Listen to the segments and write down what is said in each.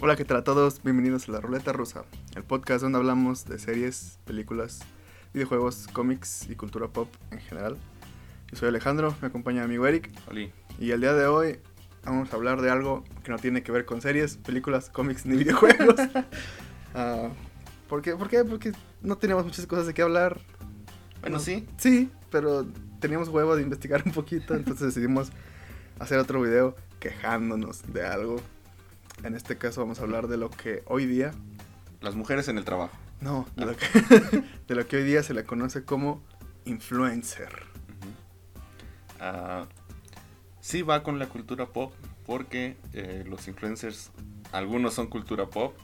Hola, ¿qué tal a todos? Bienvenidos a La Ruleta Rusa, el podcast donde hablamos de series, películas, videojuegos, cómics y cultura pop en general. Yo soy Alejandro, me acompaña mi amigo Eric Oli. y el día de hoy vamos a hablar de algo que no tiene que ver con series, películas, cómics ni videojuegos. Ah, ¿por, qué? ¿Por qué? Porque no teníamos muchas cosas de qué hablar. Bueno, No. sí. Sí, pero teníamos huevo de investigar un poquito, entonces decidimos hacer otro video quejándonos de algo. En este caso vamos a hablar de lo que hoy día, Las mujeres en el trabajo. no, de, Ah. lo, que, de lo que hoy día se le conoce como influencer. Ah, sí va con la cultura pop porque eh, los influencers, algunos son cultura pop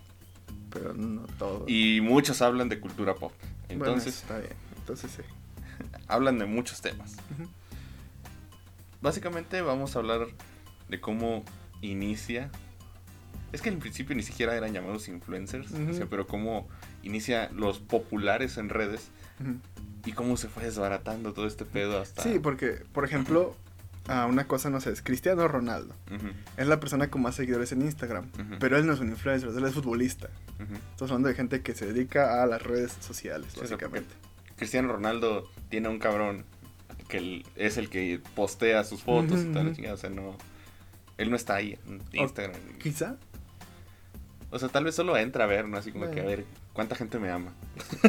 Pero no todo. y muchos hablan de cultura pop. Entonces, está bien. Entonces sí. hablan de muchos temas. Básicamente vamos a hablar de cómo inicia. Es que en principio ni siquiera eran llamados influencers, o sea, pero cómo inicia los populares en redes y cómo se fue desbaratando todo este pedo hasta... Sí, porque, por ejemplo, a una cosa, no sé, es Cristiano Ronaldo. Es la persona con más seguidores en Instagram. Pero él no es un influencer, él es futbolista. ujú. Estamos hablando de gente que se dedica a las redes sociales, Sí, o sea, básicamente. Cristiano Ronaldo tiene un cabrón que es el que postea sus fotos y tal, o sea, no... Él no está ahí en Instagram. Quizá. O sea, tal vez solo entra a ver, ¿no? Así como que a ver cuánta gente me ama.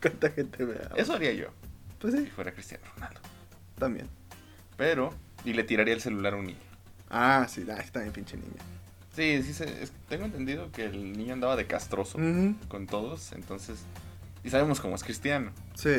¿Cuánta gente me ama? Eso haría yo, Pues si sí, fuera Cristiano Ronaldo. también. Pero, y le tiraría el celular a un niño. Ah, sí, ah, sí, también pinche niña. Sí, sí, se- es- tengo entendido que el niño andaba de castroso con todos, entonces... Y sabemos cómo es Cristiano. Sí.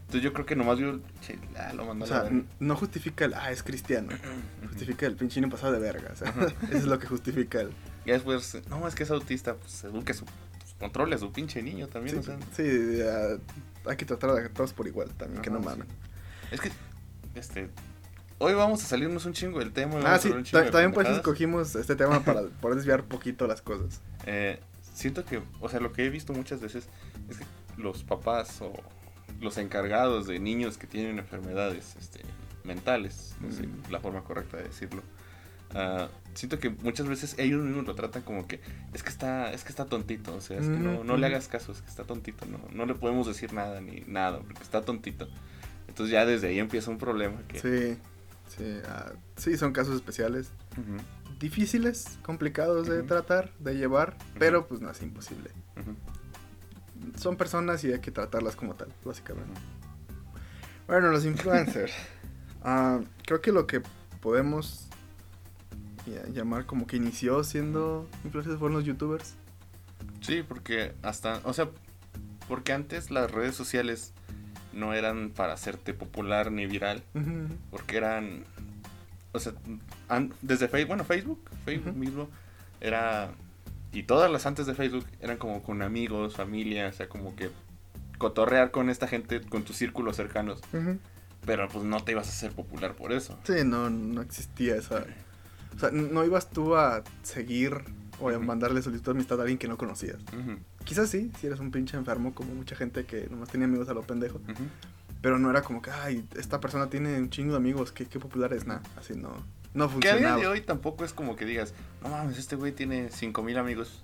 Entonces yo creo que nomás vio... che, ah, lo mandó O a la sea, no justifica el, ah, es cristiano. Justifica el pinche niño pasado de verga. O sea, eso es lo que justifica el. Y después, no, es que es autista, pues eduque su, pues, controle a su pinche niño también, Sí, o sea. sí, hay que tratar a todos por igual también, que no Ajá, mamen. Es que, este, hoy vamos a salirnos un chingo del tema. Ah, sí, también pendejadas. escogimos este tema para poder desviar poquito las cosas. Eh, siento que, o sea, lo que he visto muchas veces es que los papás o los encargados de niños que tienen enfermedades este, mentales, no sé la forma correcta de decirlo, ah, siento que muchas veces ellos mismos lo tratan como que es que está, es que está tontito, o sea, es que no, no le hagas caso, es que está tontito, no, no le podemos decir nada ni nada, porque está tontito. Entonces ya desde ahí empieza un problema que... Sí, sí, ah, sí, son casos especiales. Difíciles, complicados de tratar, de llevar, pero pues no es imposible. Son personas y hay que tratarlas como tal, básicamente. Bueno, los influencers. Ah, creo que lo que podemos llamar como que inició siendo influencers fueron los youtubers. Sí, porque hasta, o sea, porque antes las redes sociales no eran para hacerte popular ni viral, porque eran, o sea, an- desde Facebook, bueno, Facebook, Facebook mismo era, y todas las antes de Facebook eran como con amigos, familia, o sea, como que cotorrear con esta gente, con tus círculos cercanos, pero pues no te ibas a hacer popular por eso. Sí, no, no existía esa... O sea, no ibas tú a seguir o a mandarle solicitud de amistad a alguien que no conocías. Quizás sí, si eres un pinche enfermo como mucha gente que nomás tenía amigos a lo pendejo. Pero no era como que, ay, esta persona tiene un chingo de amigos, qué, qué popular es, nada. Así no, no Que a día funcionaba. de hoy tampoco es como que digas, no mames, este güey tiene 5000 amigos,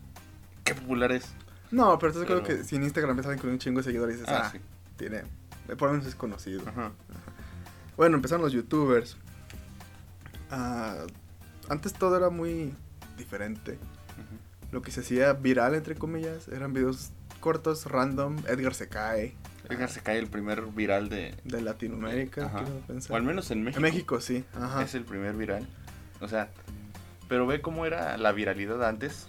qué popular es. No, pero acuerdo Pero- que si en Instagram alguien con un chingo de seguidores dices, ah, Ah, sí. tiene, por lo menos es conocido. Ajá. Bueno, empezaron los youtubers. Ah, antes todo era muy diferente. Lo que se hacía viral, entre comillas, eran videos cortos, random. Edgar se cae. Edgar se cae el primer viral de. De Latinoamérica, quiero pensar. O al menos en México. En México, sí. Ajá. Es el primer viral. O sea, pero ve cómo era la viralidad antes.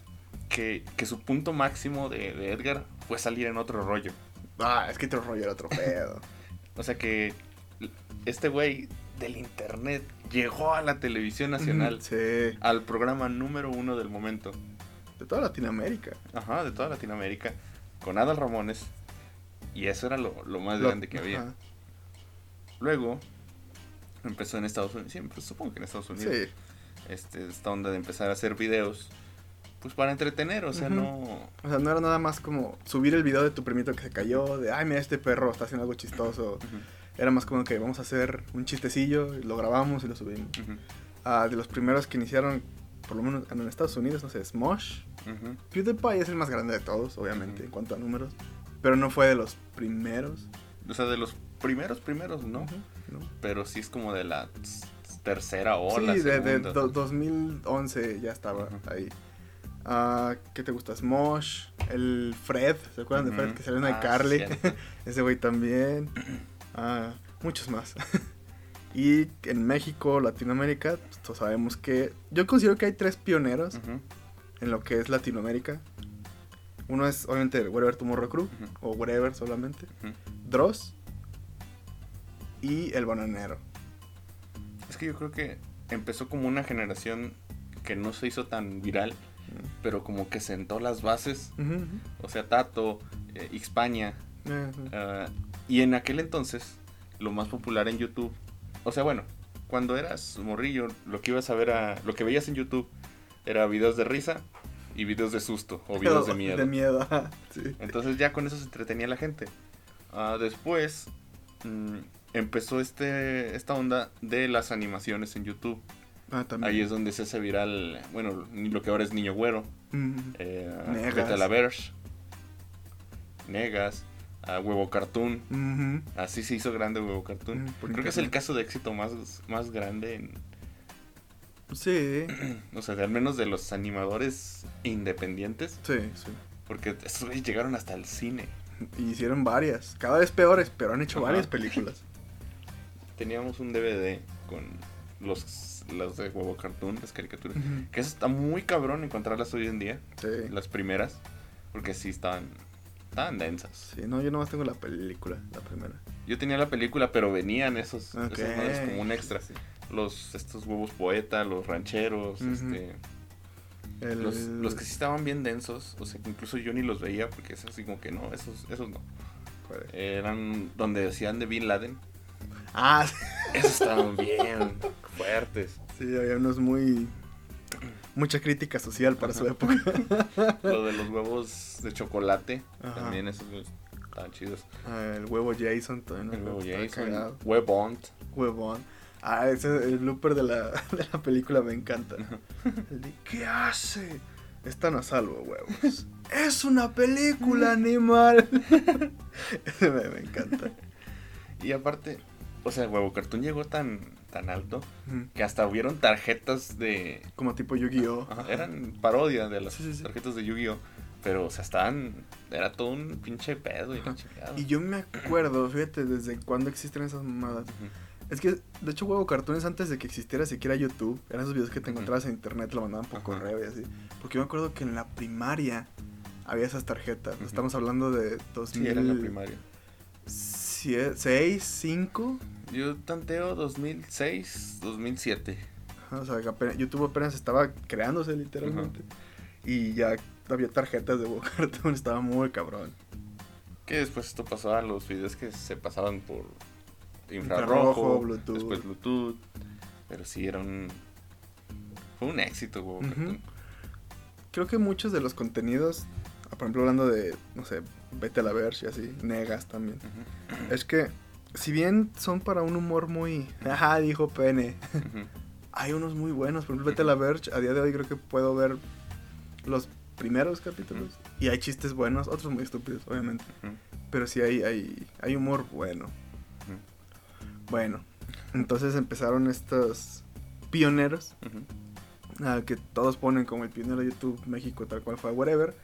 Que, que su punto máximo de, de Edgar fue salir en otro rollo. Ah, es que otro rollo era otro pedo. O sea que este güey del internet llegó a la televisión nacional. Sí. Al programa número uno del momento. De toda Latinoamérica. Ajá, de toda Latinoamérica. Con Adal Ramones. Y eso era lo, lo más Lo- grande que había. ajá. Luego empezó en Estados Unidos. Siempre supongo que en Estados Unidos. Sí. este, esta onda de empezar a hacer videos, pues para entretener, o sea, no... O sea, no era nada más como subir el video de tu primito que se cayó, de, ay, mira, este perro está haciendo algo chistoso. Ujú, Era más como que vamos a hacer un chistecillo, y lo grabamos y lo subimos. ujú. Ah, de los primeros que iniciaron por lo menos en Estados Unidos, no sé, Smosh. Ujú. PewDiePie es el más grande de todos, obviamente, Ujú. en cuanto a números. Pero no fue de los primeros. O sea, de los primeros, primeros, ¿no? ¿no? Pero sí es como de la tercera ola. sí, de, de segunda. do- 2011 ya estaba ahí. Ah, ¿Qué te gusta? Smosh, el Fred, ¿se acuerdan de Fred que salió en Ah, iCarly? Ese güey también. Ah, muchos más. y en México, Latinoamérica, pues, todos sabemos que. Yo considero que hay tres pioneros en lo que es Latinoamérica. Uno es, obviamente, el Wherever Tomorrow Crew, o Wherever solamente. Dross y el Bananero. Es que yo creo que empezó como una generación que no se hizo tan viral, pero como que sentó las bases. O sea, Tato, eh, Xpaña. Ah, y en aquel entonces, lo más popular en YouTube. O sea, bueno, cuando eras morrillo, lo que ibas a ver a. Lo que veías en YouTube era videos de risa y videos de susto o videos de miedo. De miedo, sí. Entonces ya con eso se entretenía la gente. Ah, después mm, empezó este esta onda de las animaciones en YouTube. Ah, también. Ahí es donde se hace viral, bueno, lo que ahora es Niño Güero, Mm, eh, Negas. Vete a Huevo Cartoon. Así se hizo grande Huevo Cartoon. Por Creo que es el caso de éxito más, más grande, en, Sí, o sea, al menos de los animadores independientes, sí, sí. porque estos güeyes llegaron hasta el cine. Y hicieron varias, cada vez peores, pero han hecho Ajá. varias películas. Teníamos un DVD con los, los de Huevo Cartoon, las caricaturas. Que eso está muy cabrón encontrarlas hoy en día, Sí. las primeras, porque sí estaban, estaban densas. Sí, no, yo nomás tengo la película, la primera. Yo tenía la película, pero venían esos, Ok. esas madres como un extra. Sí. Los, estos huevos poeta, los rancheros, este, El- los, los que sí estaban bien densos, o sea, que incluso yo ni los veía porque es así como que no, esos, esos no. Eran donde decían de Bin Laden. Ah, sí, Esos estaban bien fuertes. sí, había unos muy... Mucha crítica social para su época. Lo de los huevos de chocolate, Ajá. también esos estaban chidos. Ah, el huevo Jason también. El huevo Jason. Huevont. Huevón. Ah, ese el blooper de la, de la película me encanta. El de, ¿qué hace? Están a salvo, huevos. es una película, animal. Ese me, me encanta. Y aparte, o sea, Huevo Cartoon llegó tan, tan alto que hasta hubieron tarjetas de... Como tipo Yu-Gi-Oh! Eran parodia de las Sí, sí, sí. tarjetas de Yu-Gi-Oh! Pero, o sea, estaban... Era todo un pinche pedo y la Ajá. chingada. Y yo me acuerdo, fíjate, desde cuándo existen esas mamadas. Es que, de hecho, Huevo Cartoons antes de que existiera siquiera YouTube, eran esos videos que te encontrabas en internet, te lo mandaban por Ajá. correo y así. Porque yo me acuerdo que en la primaria había esas tarjetas. Estamos hablando de Sí, era en la 2006, primaria. 5. Yo tanteo 2006, 2007. O sea, YouTube apenas estaba creándose literalmente. Y ya había tarjetas de Cartoon, estaba muy cabrón. Que después esto pasó a los videos que se pasaban por Infrarrojo, infrarrojo, Bluetooth. después Bluetooth. Pero sí era un... Fue un éxito, Ujú. Cartoon. Creo que muchos de los contenidos, por ejemplo, hablando de, no sé, Vete a la Verge y así, Negas también. Es que, si bien son para un humor muy. Ajá, dijo Pene. Hay unos muy buenos. Por ejemplo, Vete a la Verge. A día de hoy creo que puedo ver los primeros capítulos. Y hay chistes buenos, otros muy estúpidos, obviamente. Pero sí hay, hay, hay humor bueno. Bueno, entonces empezaron estos pioneros. Al que todos ponen como el pionero de YouTube México, tal cual fue Whatever.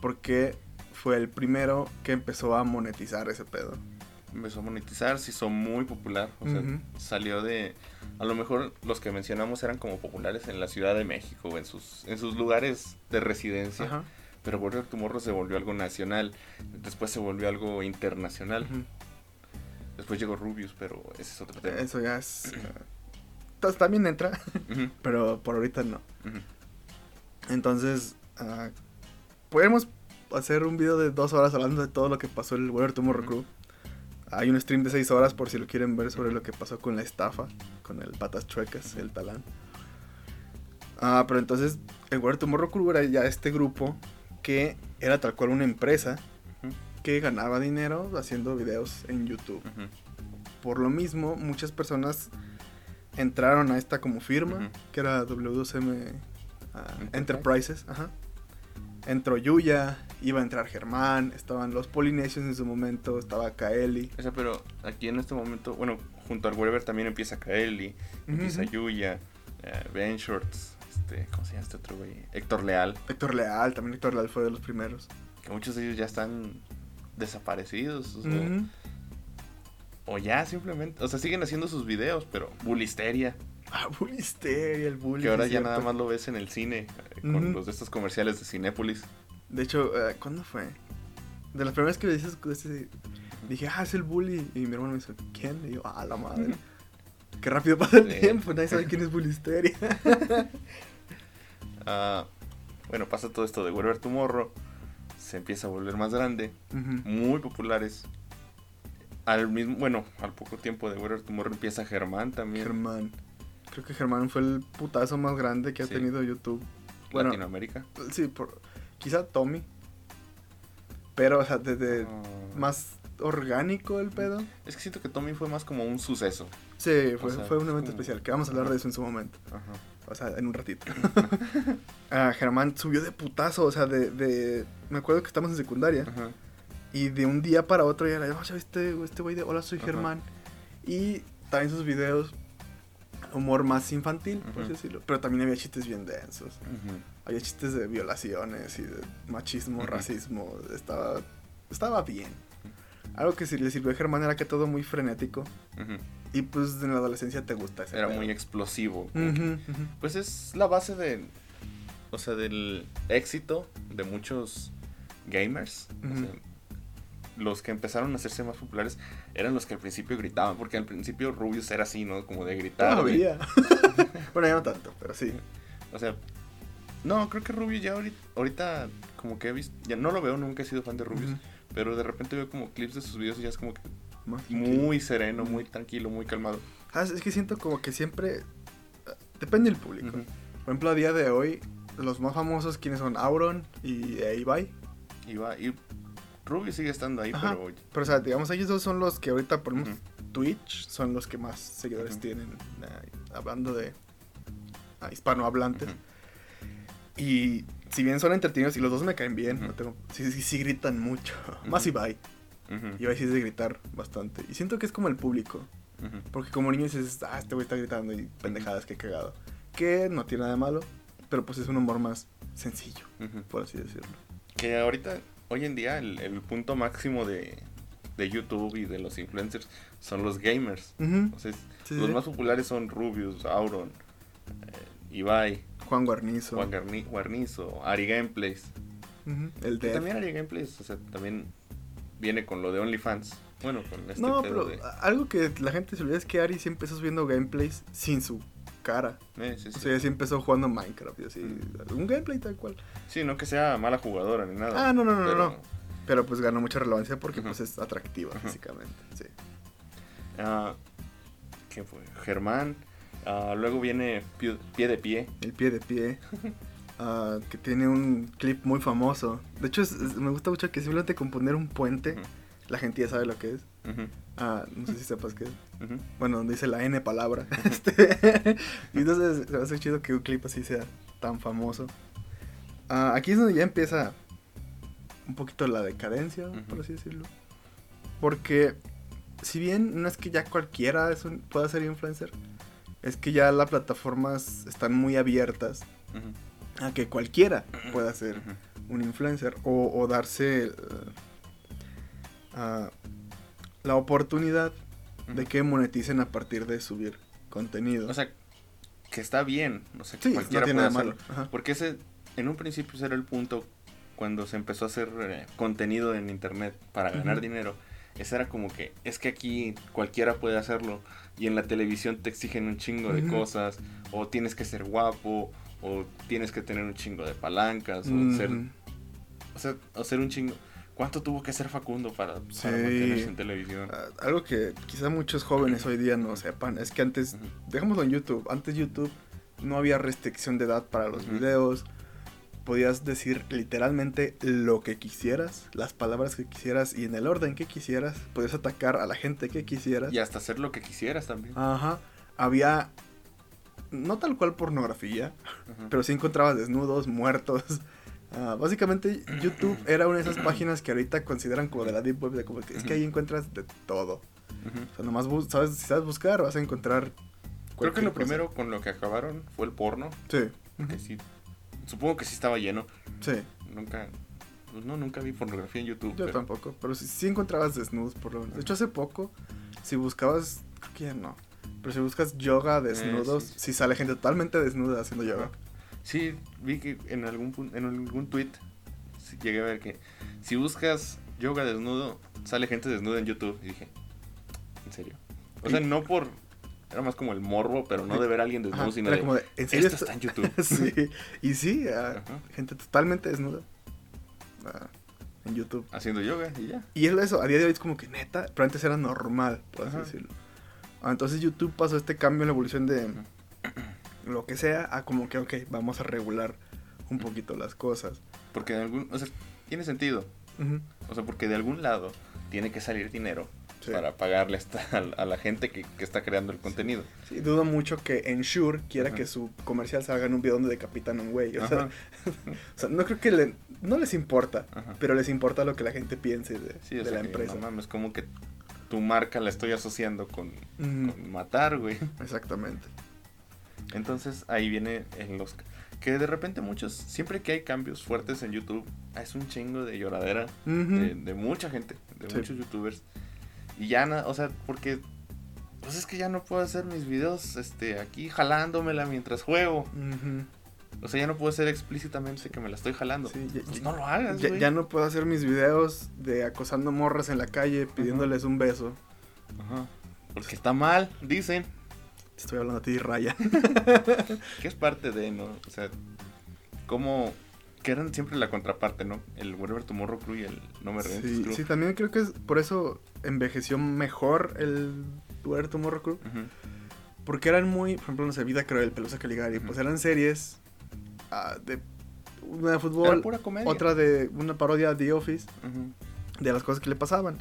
Porque fue el primero que empezó a monetizar ese pedo. Empezó a monetizar, se hizo muy popular. O sea, salió de. A lo mejor los que mencionamos eran como populares en la Ciudad de México o en sus, en sus lugares de residencia. Ajá. Pero Warrior Tomorrow se volvió algo nacional. Después se volvió algo internacional. Después llegó Rubius, pero ese es otro tema. Eso ya es. tas- también entra, pero por ahorita no. Entonces, ah, podemos hacer un video de dos horas hablando de todo lo que pasó en el Warrior Tomorrow. Crew. Hay un stream de seis horas por si lo quieren ver sobre lo que pasó con la estafa, con el patas chuecas, el talán. Ah, pero entonces el Warrior Tomorrow Crew era ya este grupo que era tal cual una empresa que ganaba dinero haciendo videos en YouTube. Por lo mismo, muchas personas entraron a esta como firma, que era W2M ah, Enterprise. Enterprises, ajá. Entró Yuya, iba a entrar Germán, estaban los Polinesios en su momento, estaba Kaeli. O sea, pero aquí en este momento, bueno, junto al Wherever también empieza Kaeli, empieza. Yuya, eh, Ben Shorts, este, ¿cómo se llama este otro güey? Héctor Leal, Héctor Leal, también Héctor Leal fue de los primeros. que muchos de ellos ya están desaparecidos. o-. O ya simplemente, o sea, siguen haciendo sus videos, pero Bulisteria, Ah, Bullisteria, el Bully. que ahora ya nada más lo ves en el cine, con los de estos comerciales de Cinépolis. De hecho, eh, ¿cuándo fue? De las primeras que me dices, este, dije, ah, es el Bully. Y mi hermano me dice, ¿quién? Y yo, ah, la madre. Qué rápido pasa el Sí. tiempo, nadie sabe quién es Bullisteria. Ah, bueno, pasa todo esto de Wherever Tomorrow, se empieza a volver más grande, muy populares. Al mismo, bueno, al poco tiempo de Wherever Tomorrow empieza Germán también, Germán. Creo que Germán fue el putazo más grande que ha Sí. tenido YouTube. Bueno, Latinoamérica. sí, por, quizá Tommy. Pero, o sea, desde Ah, más orgánico el pedo. Es que siento que Tommy fue más como un suceso. Sí, fue, O sea, fue un evento como- especial, que vamos a hablar Ajá. de eso en su momento. Ajá. O sea, en un ratito. Ah, Germán subió de putazo, o sea, de, de... Me acuerdo que estamos en secundaria. Ajá. Y de un día para otro ya era, "Oh, viste este güey de Hola, soy Ajá. Germán. Y también sus videos, humor más infantil, por así Ujú. decirlo. Pero también había chistes bien densos. Había chistes de violaciones y de machismo, racismo. Estaba, estaba bien. Algo que sí le sirvió a Germán era que todo muy frenético. Y pues en la adolescencia te gusta ese Era pedo. muy explosivo. Pues es la base de. O sea, del éxito de muchos gamers. O sea, los que empezaron a hacerse más populares eran los que al principio gritaban. Porque al principio Rubius era así, ¿no? Como de gritar. de- Todavía. bueno, ya no tanto, pero sí. O sea, no, creo que Rubius ya ahorita, ahorita como que he visto. Ya no lo veo, nunca he sido fan de Rubius. Ujú. Pero de repente veo como clips de sus videos y ya es como que Más muy sereno, muy tranquilo, muy calmado. Ah, es que siento como que siempre... Depende del público. Por ejemplo, a día de hoy, los más famosos, quienes son Auron y Ibai. Y va, y Rubius sigue estando ahí, Ajá. pero Pero, o sea, digamos, ellos dos son los que ahorita, por ejemplo, Ujú. Twitch, son los que más seguidores Ujú. tienen, eh, hablando de ah, hispanohablantes. Ujú. Y si bien son entretenidos y los dos me caen bien, no tengo, sí, sí, sí gritan mucho. Más Ibai. Ibai sí es de gritar bastante. Y siento que es como el público. Porque como niño dices, ah, este güey está gritando y pendejadas, que cagado. Que no tiene nada de malo, pero pues es un humor más sencillo, por así decirlo. Que ahorita, hoy en día, el, el punto máximo de, de YouTube y de los influencers son los gamers. Sí, los sí. más populares son Rubius, Auron, eh, Ibai, Juan Guarnizo. Juan Garni- Guarnizo, Ari Gameplays. Ujú. El Que también Ari Gameplays, o sea, también viene con lo de OnlyFans. Bueno, con este No, pero de... algo que la gente se olvida es que Ari sí empezó subiendo gameplays sin su cara. Eh, sí, O sí. sea, ella sí empezó jugando Minecraft y así. Mm. Un gameplay tal cual. Sí, no que sea mala jugadora ni nada. Ah, no, no, no, pero, no. Pero pues ganó mucha relevancia porque pues es atractiva Ujú. físicamente. Sí. ah, ¿Quién fue? Germán. ah, luego viene Pie, Pie de Pie. El pie de pie. ah, que tiene un clip muy famoso. De hecho, es- es- me gusta mucho que simplemente con poner un puente, la gente ya sabe lo que es. Ah, no sé si sepas qué es. Bueno, donde dice la N palabra. Este, y entonces se me hace chido que un clip así sea tan famoso. Ah, aquí es donde ya empieza un poquito la decadencia, por así decirlo. Porque si bien no es que ya cualquiera es un- pueda ser influencer, es que ya las plataformas están muy abiertas a que cualquiera pueda ser un influencer o, o darse ah, la oportunidad de que moneticen a partir de subir contenido. O sea, que está bien. O sea, que sí, no cualquiera tiene puede malo. Porque ese, en un principio ese era el punto cuando se empezó a hacer eh, contenido en internet para ganar dinero. Ese era como que, es que aquí cualquiera puede hacerlo. Y en la televisión te exigen un chingo de cosas. O tienes que ser guapo. O tienes que tener un chingo de palancas. O, ser, o, sea, o ser un chingo. ¿Cuánto tuvo que ser Facundo para, para Sí. mantenerse en televisión? Ah, algo que quizá muchos jóvenes hoy día no sepan es que antes, Ujú. dejémoslo en YouTube, antes YouTube no había restricción de edad para los videos. Podías decir literalmente lo que quisieras, las palabras que quisieras y en el orden que quisieras. Podías atacar a la gente que quisieras. Y hasta hacer lo que quisieras también. Ajá. Había no tal cual pornografía, Ajá. pero sí encontrabas desnudos, muertos. Ah, básicamente YouTube era una de esas páginas que ahorita consideran como de la Deep Web, de como que es que ahí encuentras de todo. O sea, nomás sabes, si sabes buscar vas a encontrar... Creo que lo cosa. primero con lo que acabaron fue el porno. Sí. Sí, supongo que sí estaba lleno. Sí, Nunca, pues no, nunca vi pornografía en YouTube. yo pero- tampoco, pero sí, sí encontrabas desnudos por lo menos. De hecho, hace poco, si buscabas, creo que ya no, pero si buscas yoga desnudos, Eh, sí. sí sale gente totalmente desnuda haciendo yoga. Sí, vi que en algún en algún tweet llegué a ver que si buscas yoga desnudo, sale gente desnuda en YouTube. Y dije, ¿en serio? O sea, no por. Era más como el morbo, pero no de ver a alguien desnudo, Ajá, sino era de. como de, ¿en serio Esto está en YouTube. sí, y sí, ah, gente totalmente desnuda ah, en YouTube. Haciendo yoga y ya. Y es eso, a día de hoy es como que neta, pero antes era normal, por así decirlo. Ah, entonces YouTube pasó este cambio en la evolución de lo que sea a como que, ok, vamos a regular un poquito las cosas. Porque de algún. O sea, tiene sentido. O sea, porque de algún lado tiene que salir dinero sí. para pagarle a la gente que, que está creando el contenido. Sí, dudo mucho que Ensure quiera que su comercial salga en un video donde decapitan a un güey. O sea, o sea, no creo que le, no les importa, pero les importa lo que la gente piense de, Sí, la empresa. No mames, como que tu marca la estoy asociando con matar, güey. Exactamente. Entonces ahí viene en los que de repente muchos, siempre que hay cambios fuertes en YouTube, es un chingo de lloradera de, de mucha gente, de Sí. muchos youtubers. Y ya, na- o sea, porque pues es que ya no puedo hacer mis videos este aquí jalándomela mientras juego. O sea, ya no puedo hacer explícitamente que me la estoy jalando. Sí, ya, Pues no lo hagas, ya- ya no puedo hacer mis videos de acosando morras en la calle pidiéndoles un beso. Ajá. Porque está mal, dicen. Te Estoy hablando a ti, Raya. Que es parte de, ¿no? O sea, como que eran siempre la contraparte, ¿no? El Wherever Tomorrow Crew y el No Me Revientes Sí, también creo que es por eso envejeció mejor el Where Tomorrow Crew. Porque eran muy, por ejemplo, no sé, Vida Cruel, Pelusa Caligari. Ujú. Pues eran series ah, de una de fútbol, pura comedia. otra de una parodia de The Office, de las cosas que le pasaban.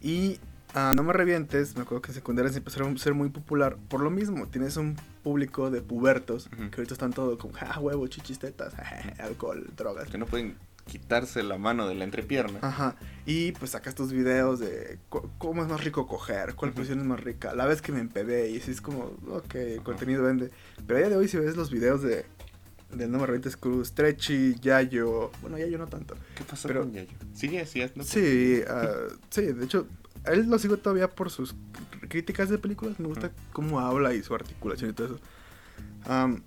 Y ah, No Me Revientes, me acuerdo que en secundaria se empezó a ser muy popular por lo mismo. Tienes un público de pubertos que ahorita están todos como, ah, huevo, chichis, tetas, alcohol, drogas. Que no pueden quitarse la mano de la entrepierna. Ajá. Y pues sacas tus videos de cómo es más rico coger, cuál Ujú. posición es más rica, la vez que me empedé y así es como, ok, el contenido vende. Pero a día de hoy si ves los videos de del No Me Revientes Cruz, Stretchy, Yayo, bueno, Yayo no tanto. ¿Qué pasó pero- con Yayo? Sigue así, ¿no? Sí, ah, sí, de hecho, a él lo sigo todavía por sus cr- críticas de películas, me gusta Ujú. cómo habla y su articulación y todo eso. Am,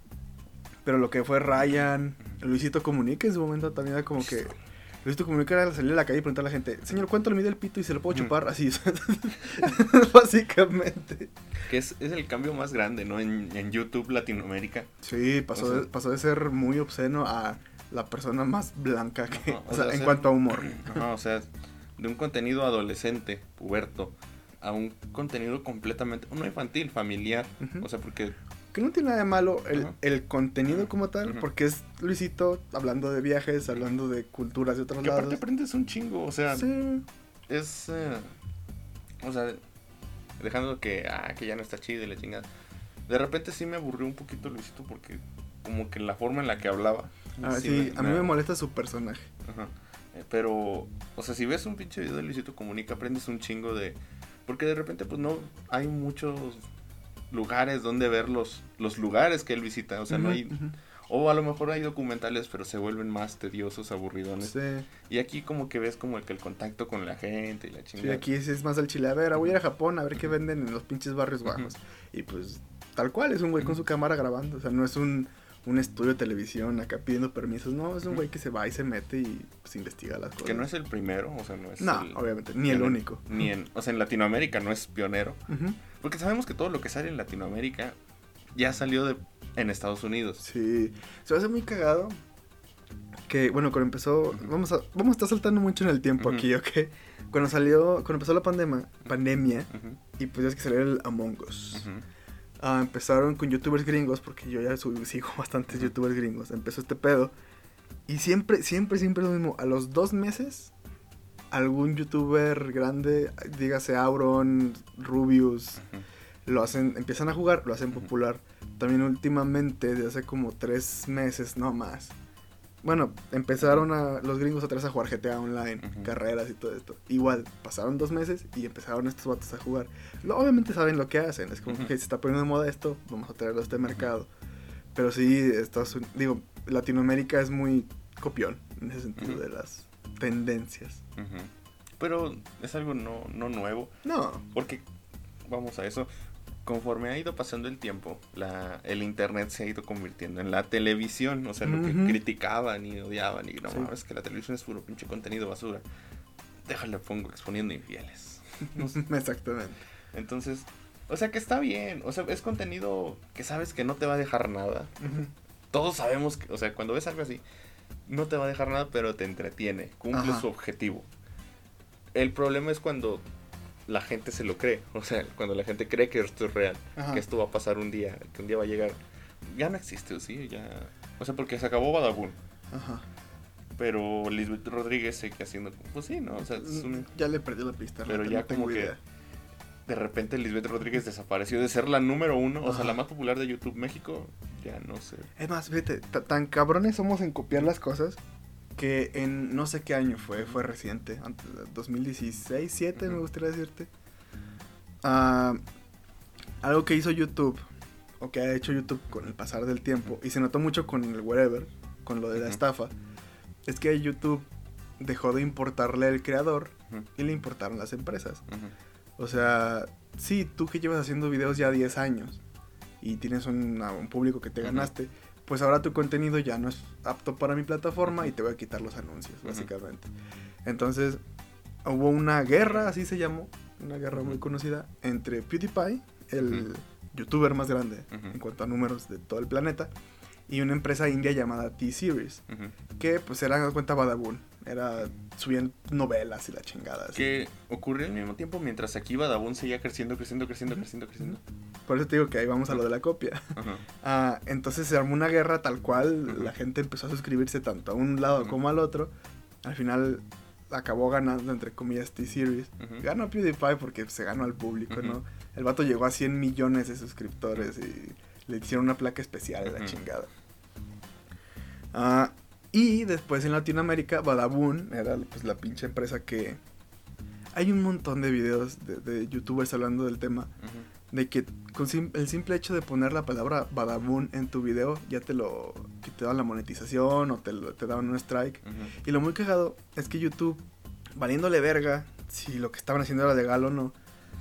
pero lo que fue Ryan, Luisito Comunica en su momento también era como que... Luisito Comunica era salir a la calle y preguntarle a la gente, señor, ¿cuánto le mide el pito y se lo puedo Ujú. chupar? Así, básicamente. Que es, es el cambio más grande, ¿no? En, en YouTube Latinoamérica. Sí, pasó, O sea- de, pasó de ser muy obsceno a la persona más blanca que... Ajá, o sea, en ser- cuanto a humor. Ajá, o sea, de un contenido adolescente, puberto, a un contenido completamente, no infantil, familiar. O sea, porque Que no tiene nada de malo el, el contenido como tal, porque es Luisito hablando de viajes, hablando de culturas de otros que aparte lados. aprendes un chingo, o sea, Sí, es, eh, o sea, dejando que, ah, que ya no está chido y la chingada. De repente sí me aburrió un poquito Luisito porque como que la forma en la que hablaba. Ah, sí, a mí me molesta su personaje. Ajá. Eh, Pero, o sea, si ves un pinche video de Luisito Comunica, aprendes un chingo de... Porque de repente, pues no, hay muchos lugares donde ver los, los lugares que él visita. O sea, no hay... O a lo mejor hay documentales, pero se vuelven más tediosos, aburridones. Sí, Y aquí como que ves como el que el contacto con la gente y la sí, chingada. aquí sí es más al chile. A ver, voy a ir a Japón a ver qué venden en los pinches barrios bajos. Y pues, tal cual, es un güey con su cámara grabando. O sea, no es un, un estudio de televisión acá pidiendo permisos. No, es un güey que se va y se mete y pues investiga las cosas. Que no es el primero, o sea, no es No, el- obviamente, ni el único. Ni en, o sea, en Latinoamérica no es pionero. Porque sabemos que todo lo que sale en Latinoamérica ya salió de, en Estados Unidos. Sí, se hace muy cagado que, bueno, cuando empezó, vamos a, vamos a estar saltando mucho en el tiempo Ujú. aquí, ¿ok? Cuando salió, cuando empezó la pandemia, pandemia, y pues ya es que salió el Among Us. Empezaron con youtubers gringos, porque yo ya sigo bastantes youtubers gringos, empezó este pedo, y siempre, siempre, siempre es lo mismo, a los dos meses, algún youtuber grande, dígase Auron, Rubius, lo hacen, empiezan a jugar, lo hacen popular. también últimamente, de hace como tres meses, no más. Bueno, empezaron a, los gringos atrás a jugar GTA Online, carreras y todo esto. Igual, pasaron dos meses y empezaron estos vatos a jugar. Lo- obviamente saben lo que hacen, es como que se está poniendo de moda esto, vamos a traerlo a este mercado. Pero sí, Estados Unidos, digo, Latinoamérica es muy copión en ese sentido de las tendencias. Pero es algo no, no nuevo. No, Porque, vamos a eso, conforme ha ido pasando el tiempo, la, el internet se ha ido convirtiendo en la televisión. O sea, lo que criticaban y odiaban y no Sí. mames, que la televisión es puro pinche contenido basura. Déjale, pongo exponiendo infieles. Exactamente. Entonces, o sea que está bien. O sea, es contenido que sabes que no te va a dejar nada. Todos sabemos que, o sea, cuando ves algo así, no te va a dejar nada, pero te entretiene, cumple Ajá. su objetivo. El problema es cuando la gente se lo cree, o sea, cuando la gente cree que esto es real, Ajá. que esto va a pasar un día, que un día va a llegar. Ya no existe, ¿sí? Ya... O sea, porque se acabó Badabun, Ajá. pero Lisbeth Rodríguez sigue haciendo, pues sí, ¿no? O sea, es un- Ya le perdí la pista. Pero ya como que- de repente Lisbeth Rodríguez desapareció de ser la número uno, o sea, la más popular de YouTube México, ya no sé. Es más, fíjate, ta- tan cabrones somos en copiar las cosas que en no sé qué año fue, fue reciente, antes de 2016, 7 me Ujú. gustaría decirte. Ah, algo que hizo YouTube, o que ha hecho YouTube con el pasar del tiempo, y se notó mucho con el wherever, con lo de la Ujú. estafa, es que YouTube dejó de importarle el creador Ujú, y le importaron las empresas. O sea, sí, tú que llevas haciendo videos ya 10 años y tienes un público que te ganaste, pues ahora tu contenido ya no es apto para mi plataforma y te voy a quitar los anuncios, básicamente. Entonces, hubo una guerra, así se llamó, una guerra muy conocida, entre PewDiePie, el youtuber más grande en cuanto a números de todo el planeta, y una empresa india llamada T-Series, que pues era, de cuenta, Badabun. Era, subían novelas y la chingada. así. Que ocurrió al mismo tiempo mientras aquí Badabun seguía creciendo, creciendo, creciendo, creciendo, creciendo. Por eso te digo que ahí vamos a lo de la copia. Ajá. Ah, entonces se armó una guerra tal cual, la gente empezó a suscribirse tanto a un lado como al otro. Al final acabó ganando, entre comillas, T-Series. Ganó PewDiePie porque se ganó al público. ¿no? El vato llegó a 100 millones de suscriptores y le hicieron una placa especial de la chingada. Ah, y después en Latinoamérica, Badabun era pues, la pinche empresa que... Hay un montón de videos de, de youtubers hablando del tema de que con sim- el simple hecho de poner la palabra Badabun en tu video ya te lo que te daban la monetización o te, lo- te daban un strike. Y lo muy cagado es que YouTube, valiéndole verga si lo que estaban haciendo era legal o no,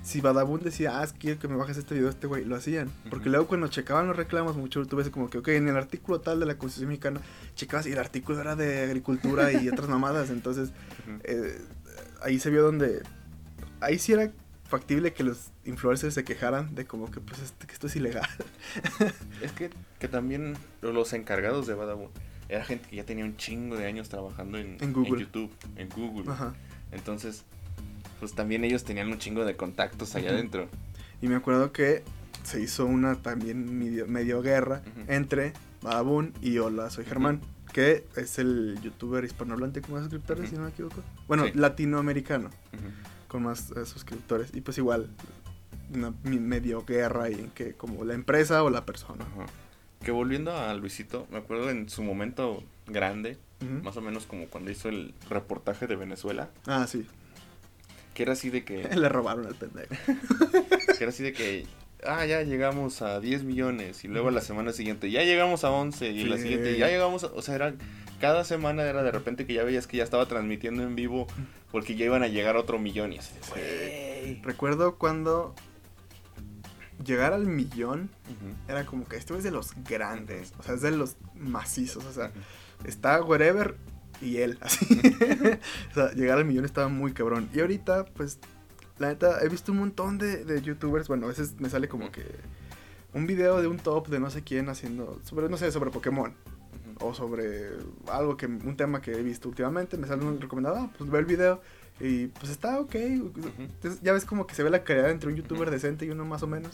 si Badabun decía, ah, quiero que me bajes este video, este güey, lo hacían. Porque luego cuando checaban los reclamos, mucho YouTube es como que, ok, en el artículo tal de la Constitución Mexicana, checabas y el artículo era de agricultura y otras mamadas. Entonces, eh, ahí se vio donde ahí sí era factible que los influencers se quejaran de como que pues este- que esto es ilegal. Es que, que también los encargados de Badabun era gente que ya tenía un chingo de años trabajando en, En Google. YouTube, en Google. Ajá. Entonces, pues también ellos tenían un chingo de contactos allá Ujú. adentro. Y me acuerdo que se hizo una también medio, medio guerra entre Badabun y Hola, soy Germán, que es el youtuber hispanohablante con más suscriptores, si no me equivoco. Bueno, Sí. latinoamericano con más eh, suscriptores. Y pues igual, una medio guerra y en que como la empresa o la persona. Que volviendo a Luisito, me acuerdo en su momento grande, más o menos como cuando hizo el reportaje de Venezuela, Ah, sí. Que era así de que, Le robaron al pendejo. que era así de que, ah, ya llegamos a 10 millones, y luego a la semana siguiente, ya llegamos a 11, y la siguiente, ya llegamos, a, o sea, era, cada semana era de repente que ya veías que ya estaba transmitiendo en vivo, porque ya iban a llegar otro millón, y así de. Recuerdo cuando llegar al millón era como que esto es de los grandes, o sea, es de los macizos, o sea, está wherever y él, así. o sea, llegar al millón estaba muy cabrón. Y ahorita, pues, la neta, he visto un montón de, de youtubers, bueno, a veces me sale como que un video de un top de no sé quién haciendo, sobre, no sé, sobre Pokémon. O sobre algo que, un tema que he visto últimamente, me sale un recomendado, ah, pues ve el video y pues está ok. Entonces, ya ves como que se ve la calidad entre un youtuber decente y uno más o menos.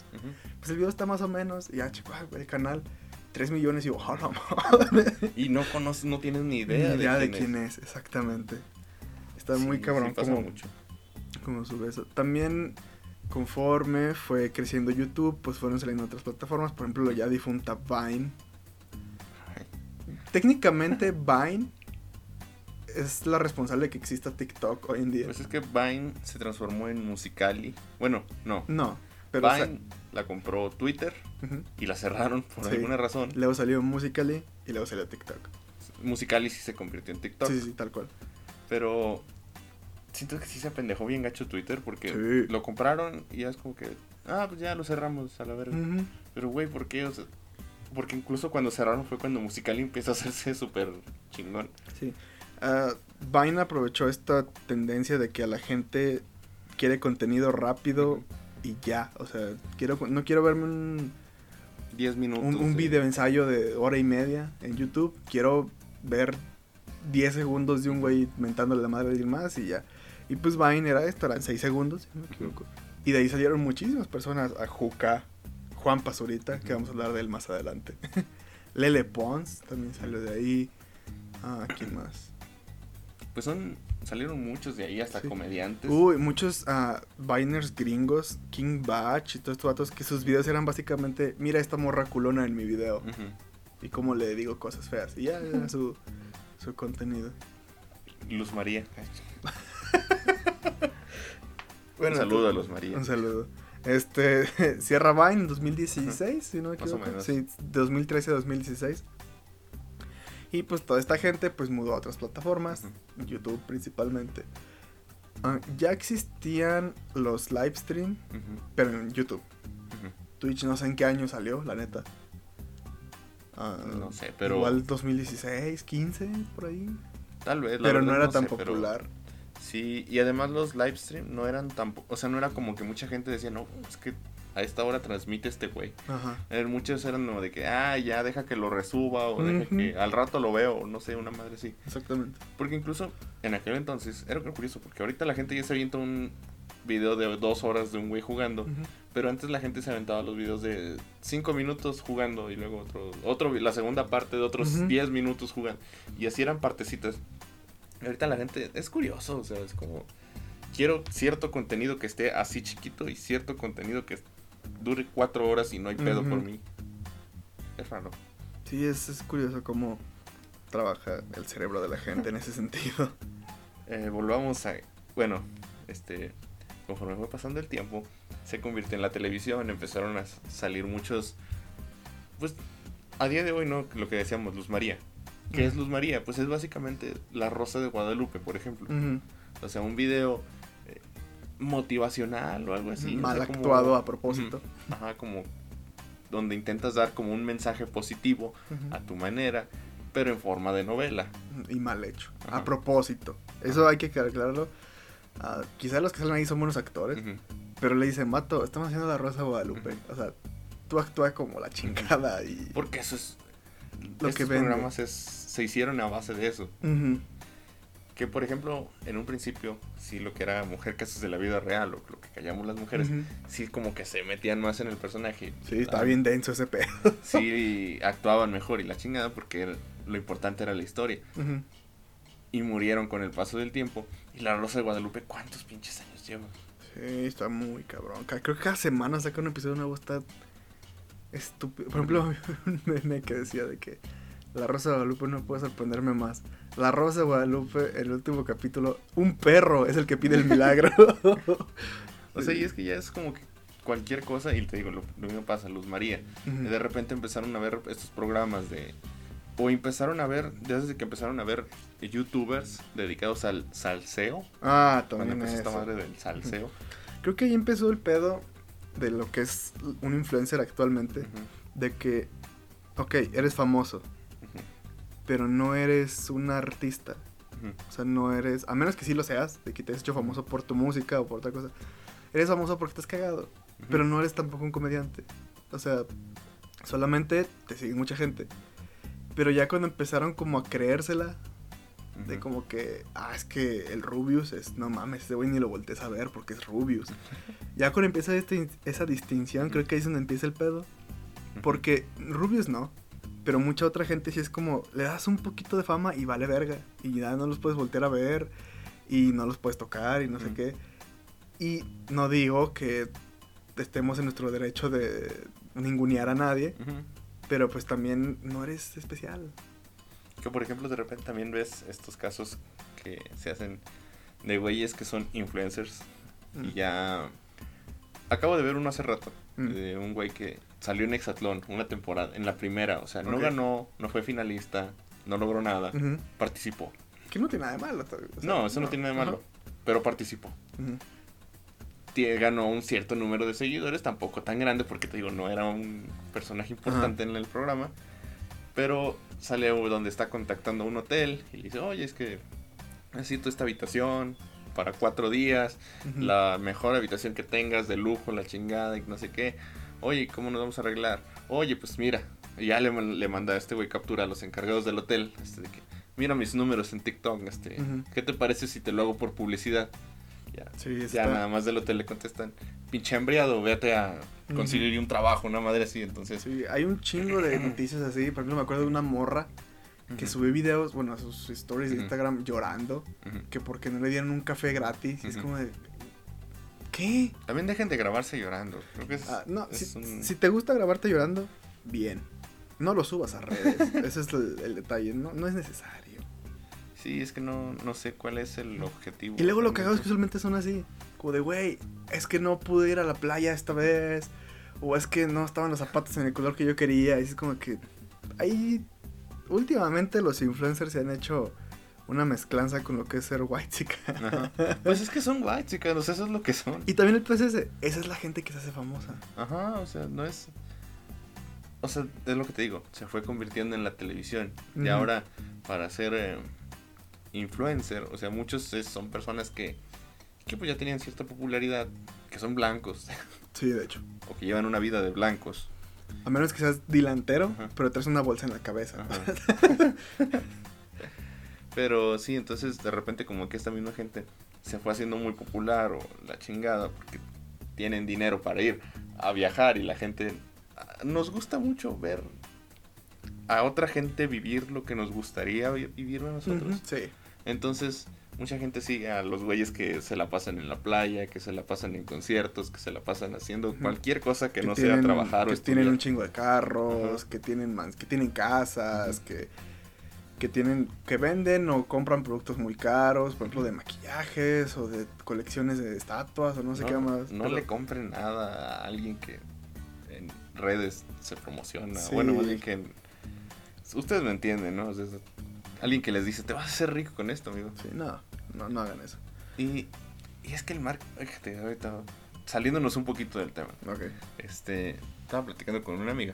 Pues el video está más o menos, y ya, chico, ah, el canal, 3 millones y yo, oh, la madre. Y no conoces, no tienes ni Ni idea, idea de de quién, es. es, exactamente. Está Sí, muy cabrón sí pasa como, mucho. como sube eso. También conforme fue creciendo YouTube, pues fueron saliendo otras plataformas. Por ejemplo, la ya difunta Vine. Técnicamente Vine es la responsable de que exista TikTok hoy en día. Pues es que Vine se transformó en Musicali. Bueno, no. no, pero o sea, Vine la compró Twitter y la cerraron por Sí. alguna razón. luego salió Musical.ly y luego salió TikTok. Musicali sí se convirtió en TikTok. Sí, sí, tal cual. Pero siento que sí se apendejó bien gacho Twitter porque Sí. lo compraron y ya es como que, ah, pues ya lo cerramos a la verga. Pero güey, ¿por qué? O sea, porque incluso cuando cerraron fue cuando Musicali empezó a hacerse súper chingón. Sí. Ah, Vine aprovechó esta tendencia de que a la gente quiere contenido rápido. Y ya. O sea, quiero no quiero verme un, 10 minutos. un, un de- video ensayo de hora y media en YouTube. Quiero ver 10 segundos de un güey mentándole la madre a alguien más y ya. Y pues Vine era esto, eran 6 segundos, si no me equivoco. Y de ahí salieron muchísimas personas. A Juca, Juan Pazurita, que vamos a hablar de él más adelante. Lele Pons también salió de ahí. Ah, ¿quién más? Pues son, salieron muchos de ahí, hasta Sí. comediantes. Uy, muchos Viners gringos, King Batch y todos estos vatos que sus videos eran básicamente, mira esta morra culona en mi video y cómo le digo cosas feas. Y ya era su, su contenido. Luz María. Bueno, un saludo a Luz María. Un saludo. Este, Sierra Vine 2016, si no me Más o equivoco. menos. Sí, 2013 2016. Y pues toda esta gente pues mudó a otras plataformas. YouTube principalmente. Ah, ya existían los live stream, pero en YouTube. Twitch no sé en qué año salió, la neta. Ah, No sé, pero Igual 2016, 15, por ahí. tal vez. la Pero no era tan sé, pero popular. Sí, y además los live stream no eran tan... O sea, no era como que mucha gente decía, no, es que a esta hora transmite este güey. Ajá. Eh, Muchos eran como de que, ah, ya deja que lo resuba o deja Ujú. que al rato lo veo, o no sé, una madre así. Exactamente. Porque incluso en aquel entonces, era curioso, porque ahorita la gente ya se avienta un video de dos horas de un güey jugando, pero antes la gente se aventaba los videos de cinco minutos jugando y luego otro, otro la segunda parte de otros. 10 minutos jugando. Y así eran partecitas. Y ahorita la gente es curioso, o sea, es como, quiero cierto contenido que esté así chiquito y cierto contenido que dure cuatro horas y no hay pedo por Ujú. mí. Es raro. Sí, es, es curioso cómo trabaja el cerebro de la gente en ese sentido. Eh, volvamos a. Bueno, este. Conforme fue pasando el tiempo, se convirtió en la televisión. Empezaron a salir muchos. Pues a día de hoy, ¿no? Lo que decíamos, Luz María. ¿Qué es Luz María? Pues es básicamente la Rosa de Guadalupe, por ejemplo. Ujú. O sea, un video motivacional o algo así. o Mal como- actuado a propósito. Ajá, como. Donde intentas dar como un mensaje positivo a tu manera, pero en forma de novela. Y mal hecho. Ajá. A propósito. Eso hay que aclararlo. Ah, quizá los que salen ahí son buenos actores. Pero le dicen, Mato, estamos haciendo la Rosa de Guadalupe. O sea, tú actúas como la chingada y... Porque eso es. Lo que vende. programas es- se hicieron a base de eso. Que por ejemplo, en un principio, sí lo que era mujer casos de la vida real, o lo que callamos las mujeres, sí como que se metían más en el personaje. Sí, está Ah, bien denso ese pedo. Sí, actuaban mejor y la chingada porque era- lo importante era la historia. Y murieron con el paso del tiempo. Y la Rosa de Guadalupe, ¿cuántos pinches años lleva? Sí, está muy cabrón. Ca- Creo que cada semana saca un episodio nuevo, está estúpido. Por ejemplo, un meme que decía de que la Rosa de Guadalupe no puede sorprenderme más. La Rosa de Guadalupe, el último capítulo, un perro es el que pide el milagro. O sea, y es que ya es como que cualquier cosa, y te digo, lo, lo mismo pasa, Luz María. De repente empezaron a ver estos programas de o empezaron a ver desde que empezaron a ver youtubers dedicados al salseo ah, cuando también empezó esta madre del salseo Creo que ahí empezó el pedo de lo que es un influencer actualmente. De que, ok, eres famoso, pero no eres un artista. O sea, no eres, a menos que sí lo seas, de que te has hecho famoso por tu música o por otra cosa. Eres famoso porque te has cagado, pero no eres tampoco un comediante. O sea, solamente te sigue mucha gente. Pero ya cuando empezaron como a creérsela, de Ujú. como que, ah, es que el Rubius es, no mames, ese güey ni lo voltees a ver porque es Rubius. ya cuando empieza este- esa distinción, creo que ahí es donde empieza el pedo. Porque Rubius no. Pero mucha otra gente sí es como, le das un poquito de fama y vale verga. Y ya no los puedes voltear a ver. Y no los puedes tocar y no sé Ujú. qué. Y no digo que estemos en nuestro derecho de ningunear a nadie, Ujú. pero pues también no eres especial. Que por ejemplo de repente también ves estos casos que se hacen de güeyes que son influencers y Mm. ya... Acabo de ver uno hace rato Mm. de un güey que salió en Hexatlón una temporada, en la primera, o sea, no ganó, no fue finalista, no logró nada, participó. Que no tiene nada de malo. o sea, no, eso no, tiene nada de malo, pero participó. Ganó un cierto número de seguidores, tampoco tan grande porque te digo, no era un personaje importante en el programa, pero sale donde está contactando un hotel y le dice, oye, es que necesito esta habitación para cuatro días, la mejor habitación que tengas, de lujo, la chingada y no sé qué. Oye, ¿cómo nos vamos a arreglar? Oye, pues mira, y ya le, le manda a este güey captura a los encargados del hotel, este, de que, mira mis números en TikTok, este. ¿qué te parece si te lo hago por publicidad? Ya, Sí, ya está- nada más del hotel le contestan, pinche embriado, véate a conseguir un trabajo, una madre así, entonces... Sí, hay un chingo de noticias así. Por ejemplo, me acuerdo de una morra que subió videos, bueno, a sus stories de. Instagram llorando, que porque no le dieron un café gratis. Y es como de. ¿Qué? También dejen de grabarse llorando, creo que es, Ah, no, es si, un- si te gusta grabarte llorando, bien. No lo subas a redes. Ese es el, el detalle. No, no es necesario. Sí, es que no, no sé cuál es el objetivo. Y luego lo cagado es que usualmente son así. Como de, güey, es que no pude ir a la playa esta vez. O es que no estaban los zapatos en el color que yo quería. Y es como que. Ahí. Últimamente los influencers se han hecho una mezclanza con lo que es ser white chica. Ajá. Pues es que son white, chicas, o sea, eso es lo que son. Y también el pues ese. Esa es la gente que se hace famosa. Ajá, o sea, no es. O sea, es lo que te digo, se fue convirtiendo en la televisión. Y ahora, para ser eh, influencer, o sea, muchos es- son personas que, que pues ya tenían cierta popularidad, que son blancos, Sí, de hecho. o que llevan una vida de blancos. A menos que seas dilantero, Ajá. pero traes una bolsa en la cabeza. Pero sí, entonces de repente como que esta misma gente se fue haciendo muy popular o la chingada porque tienen dinero para ir a viajar y la gente ah, nos gusta mucho ver a otra gente vivir lo que nos gustaría vi- vivir a nosotros. Sí. Entonces, mucha gente sigue a los güeyes que se la pasan en la playa, que se la pasan en conciertos, que se la pasan haciendo cualquier cosa que, no sea trabajar o que tienen un chingo de carros, que tienen mans, que tienen casas, que que tienen que venden o compran productos muy caros, por ejemplo de maquillajes o de colecciones de estatuas o no sé qué más. No pero- le compren nada a alguien que en redes se promociona. Sí. Bueno, más bien que... en- Ustedes me entienden, ¿no? O sea, es alguien que les dice, te vas a hacer rico con esto, amigo. Sí, no, no, no hagan eso. Y, y es que el marketing... Fíjate, ahorita saliéndonos un poquito del tema. Ok. Este, estaba platicando con una amiga.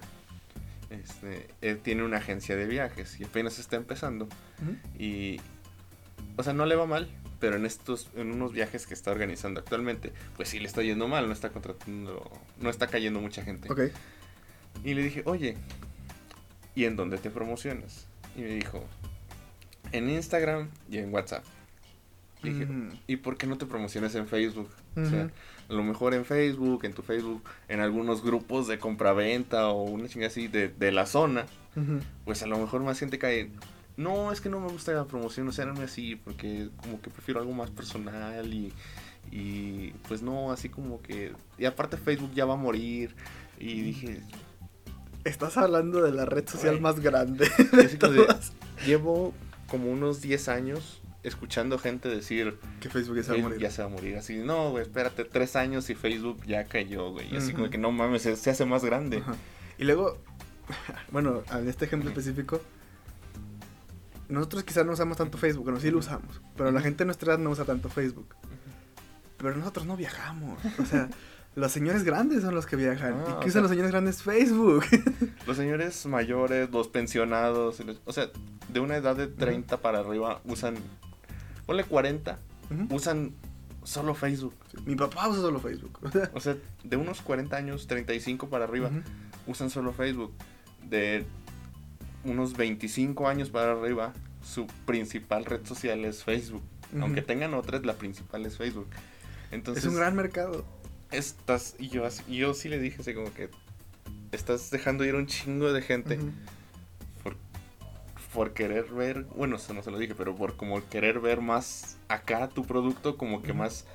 Este, él tiene una agencia de viajes y apenas está empezando. Y, o sea, no le va mal, pero en estos, en unos viajes que está organizando actualmente, pues sí le está yendo mal, no está contratando, no está cayendo mucha gente. Ok. Y le dije, oye, ¿y en dónde te promocionas? Y me dijo, en Instagram y en WhatsApp. Le dije, Ujú. ¿y por qué no te promocionas en Facebook? O sea. A lo mejor en Facebook, en tu Facebook, en algunos grupos de compraventa o una chingada así de, de la zona, pues a lo mejor más gente cae. No, es que no me gusta la promoción, o sea, no así, porque como que prefiero algo más personal y, y pues no, así como que... Y aparte Facebook ya va a morir y dije, Estás hablando de la red social más grande de, todas. llevo como unos 10 años escuchando gente decir, Que Facebook ya se va a morir. ya se va a morir, así, no, güey, espérate, tres años y Facebook ya cayó, güey, y así como que no mames, se, se hace más grande. Y luego, bueno, en este ejemplo específico, nosotros quizás no usamos tanto Facebook, bueno, sí lo usamos, pero la gente de nuestra edad no usa tanto Facebook. Pero nosotros no viajamos, o sea, los señores grandes son los que viajan. Ah, ¿Y qué usan los señores grandes? Facebook. Los señores mayores, los pensionados, o sea, de una edad de 30 para arriba usan, ponle 40, Ujú. usan solo Facebook. Mi papá usa solo Facebook. o sea, de unos 40 años, 35 para arriba, usan solo Facebook. De unos 25 años para arriba, su principal red social es Facebook. Aunque tengan otras, la principal es Facebook. Entonces, es un gran mercado. estás, y yo, yo sí le dije así como que estás dejando ir un chingo de gente por querer ver, bueno, eso no se lo dije, pero por como querer ver más acá tu producto, como que más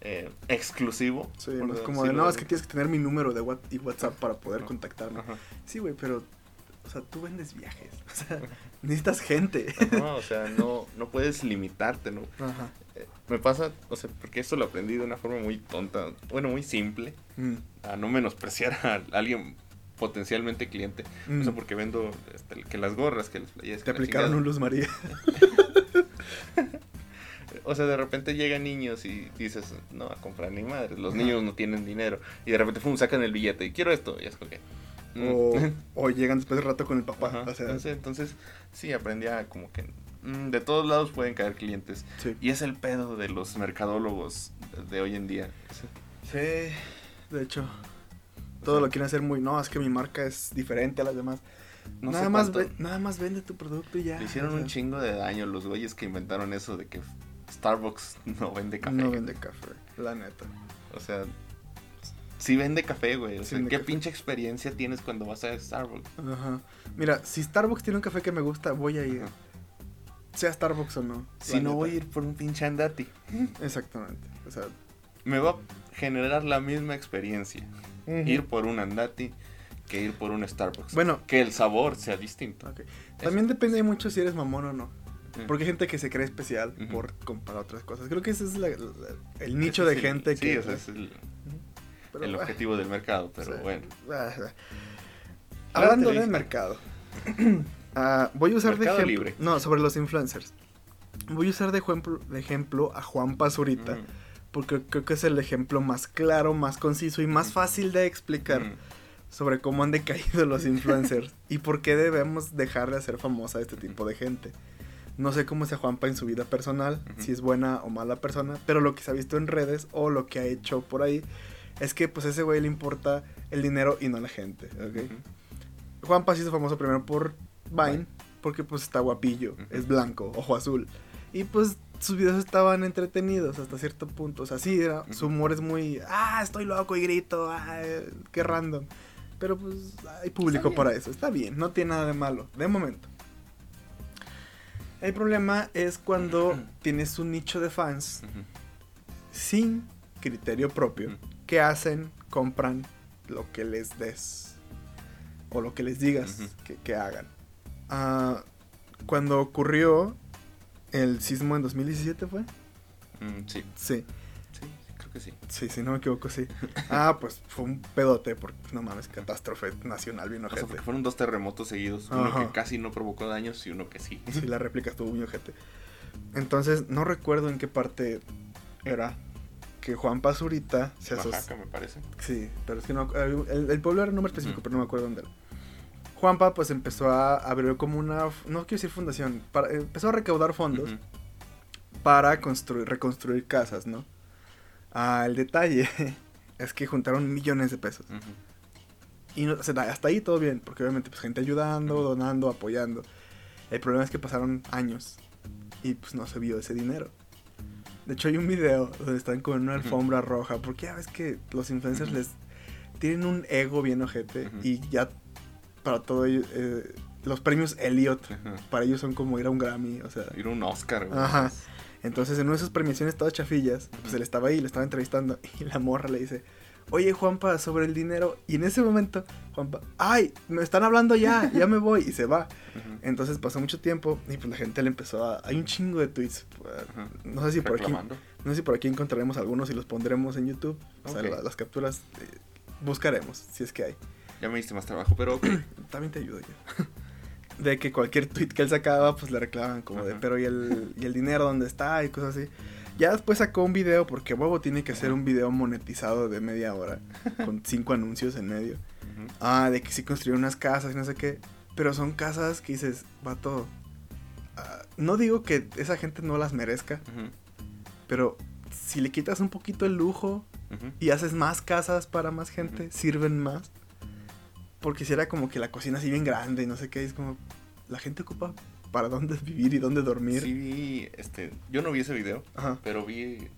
eh, exclusivo. Sí, no es como de, no, es que tienes que tener mi número de What- y WhatsApp para poder contactarme. Ajá. Sí, güey, pero, o sea, tú vendes viajes. O sea, necesitas gente. Ajá, o sea, no, no puedes limitarte, ¿no? Ajá. Eh, Me pasa, o sea, porque esto lo aprendí de una forma muy tonta, bueno, muy simple, Mm, a no menospreciar a alguien potencialmente cliente. mm. O sea, porque vendo este, que las gorras, que las. Te aplicaron un Luz María. O sea, de repente llegan niños y dices, no, a comprar ni madre, los niños no tienen dinero. Y de repente, pum, sacan el billete y quiero esto. Y es como que... mm. O, o llegan después de rato con el papá. Ajá, O sea, entonces, entonces, sí, aprendí a como que mm, de todos lados pueden caer clientes. sí. Y es el pedo de los mercadólogos de hoy en día. Sí, de hecho. Todo lo quieren hacer muy. No, es que mi marca es diferente a las demás. No nada, sé más ve- nada más vende tu producto y ya. Le hicieron o sea, un chingo de daño los güeyes que inventaron eso de que Starbucks no vende café. No vende café, la neta. O sea, sí vende café, güey. O Sí sea, ¿qué café. pinche experiencia tienes cuando vas a Starbucks? Ajá. Mira, si Starbucks tiene un café que me gusta, voy a ir. Ajá. Sea Starbucks o no. Si no neta. voy a ir por un pinche andati, Exactamente. O sea, me va a generar la misma experiencia ir por un andati que ir por un Starbucks. Bueno. que el sabor sea distinto. También depende mucho si eres mamón o no. Mm. Porque hay gente que se cree especial por comparar otras cosas. Creo que ese es la- la- el nicho Ese de gente sí, que. o sea, es el, pero, el ah, objetivo del mercado, pero o sea, bueno. ah, ah. Hablando Claro, de te mercado. ah, voy a usar de ejemplo. libre. No, sobre los influencers. Voy a usar de ejemplo, de ejemplo a Juan Pazurita. Ujú. Porque creo que es el ejemplo más claro, más conciso y más fácil de explicar Ujú. sobre cómo han decaído los influencers y por qué debemos dejar de hacer famosa a este tipo de gente. No sé cómo sea Juanpa en su vida personal, Ujú. si es buena o mala persona, pero lo que se ha visto en redes o lo que ha hecho por ahí es que pues a ese güey le importa el dinero y no la gente, ¿ok? Ujú. Juanpa se hizo famoso primero por Vine, porque pues está guapillo, Ujú. es blanco, ojo azul. Y pues sus videos estaban entretenidos hasta cierto punto. O sea, sí, era, su humor es muy, ah, estoy loco y grito, ah, eh, qué random. Pero pues hay público para eso, está bien, no tiene nada de malo, de momento. El problema es cuando tienes un nicho de fans sin criterio propio que hacen, compran lo que les des o lo que les digas que hagan. Ah, cuando ocurrió el sismo en 2017 fue? Mm, sí, Sí, sí, sí, creo que sí. sí, si no me equivoco, sí. Ah, pues fue un pedote porque no mames, catástrofe nacional bien O sea, fueron dos terremotos seguidos, uno Ajá. que casi no provocó daños y uno que sí. Sí, la réplica estuvo muy ojete. Entonces, no recuerdo en qué parte era que Juan Pazurita se asoció. Me parece. Sí, pero es que no. El, el pueblo era un nombre específico, pero no me acuerdo dónde era. Juanpa, pues empezó a abrir como una. No quiero decir fundación. Para, empezó a recaudar fondos Ujú. para construir, reconstruir casas, ¿no? Ah, el detalle es que juntaron millones de pesos. Ujú. Y no- o sea, hasta ahí todo bien, porque obviamente, pues gente ayudando, Ujú. donando, apoyando. El problema es que pasaron años y pues no se vio ese dinero. De hecho, hay un video donde están con una alfombra roja, porque ya ves que los influencers les tienen un ego bien ojete y ya para todo ello, eh, los premios Elliot Ajá. para ellos son como ir a un Grammy, o sea, Ir a un Oscar, güey. Ajá. entonces en una de esas premiaciones todas chafillas, pues él estaba ahí, le estaba entrevistando y la morra le dice, oye Juanpa, sobre el dinero. Y en ese momento, Juanpa, ay, me están hablando ya, ya me voy y se va. Entonces pasó mucho tiempo y pues la gente le empezó a... Hay un chingo de tweets. Ajá. No sé si por aquí, no sé si por aquí encontraremos algunos y los pondremos en YouTube. O sea, las capturas eh, buscaremos, si es que hay. Ya me diste más trabajo, pero ok. También te ayudo yo. De que cualquier tweet que él sacaba, pues le reclamaban como de, pero ¿y el, y el dinero dónde está? Y cosas así. Ya después sacó un video, porque huevo tiene que hacer un video monetizado de media hora, con cinco anuncios en medio. Ah, de que sí construyó unas casas y no sé qué. Pero son casas que dices, vato. ah, no digo que esa gente no las merezca, pero si le quitas un poquito el lujo y haces más casas para más gente, sirven más. Porque si era como que la cocina así bien grande y no sé qué, es como la gente ocupa para dónde vivir y dónde dormir. Sí vi, este, yo no vi ese video, Ajá. pero vi,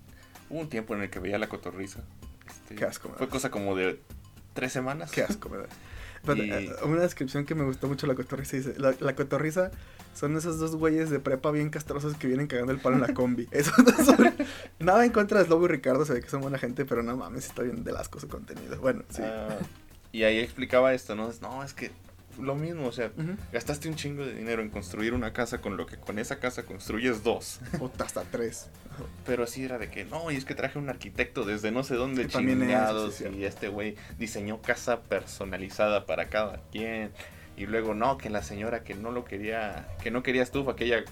hubo un tiempo en el que veía la cotorriza. Este, Qué asco, Fue cosa como de tres semanas. Qué asco, ¿verdad? Pero, Y- eh, una descripción que me gustó mucho la cotorriza dice, la, la cotorriza son esos dos güeyes de prepa bien castrosos que vienen cagando el palo en la combi. Eso no son- nada en contra de Slobo y Ricardo, se ve que son buena gente, pero no mames, está bien del asco su contenido. Bueno, sí. Ah, y ahí explicaba esto, ¿no? No, es que lo mismo, o sea, gastaste un chingo de dinero en construir una casa con lo que con esa casa construyes dos. Puta, hasta tres. Pero así era de que, no, y es que traje un arquitecto desde no sé dónde es, chingados sí, y este güey diseñó casa personalizada para cada quien. Y luego, no, que la señora que no lo quería, que no quería estufa, que ella,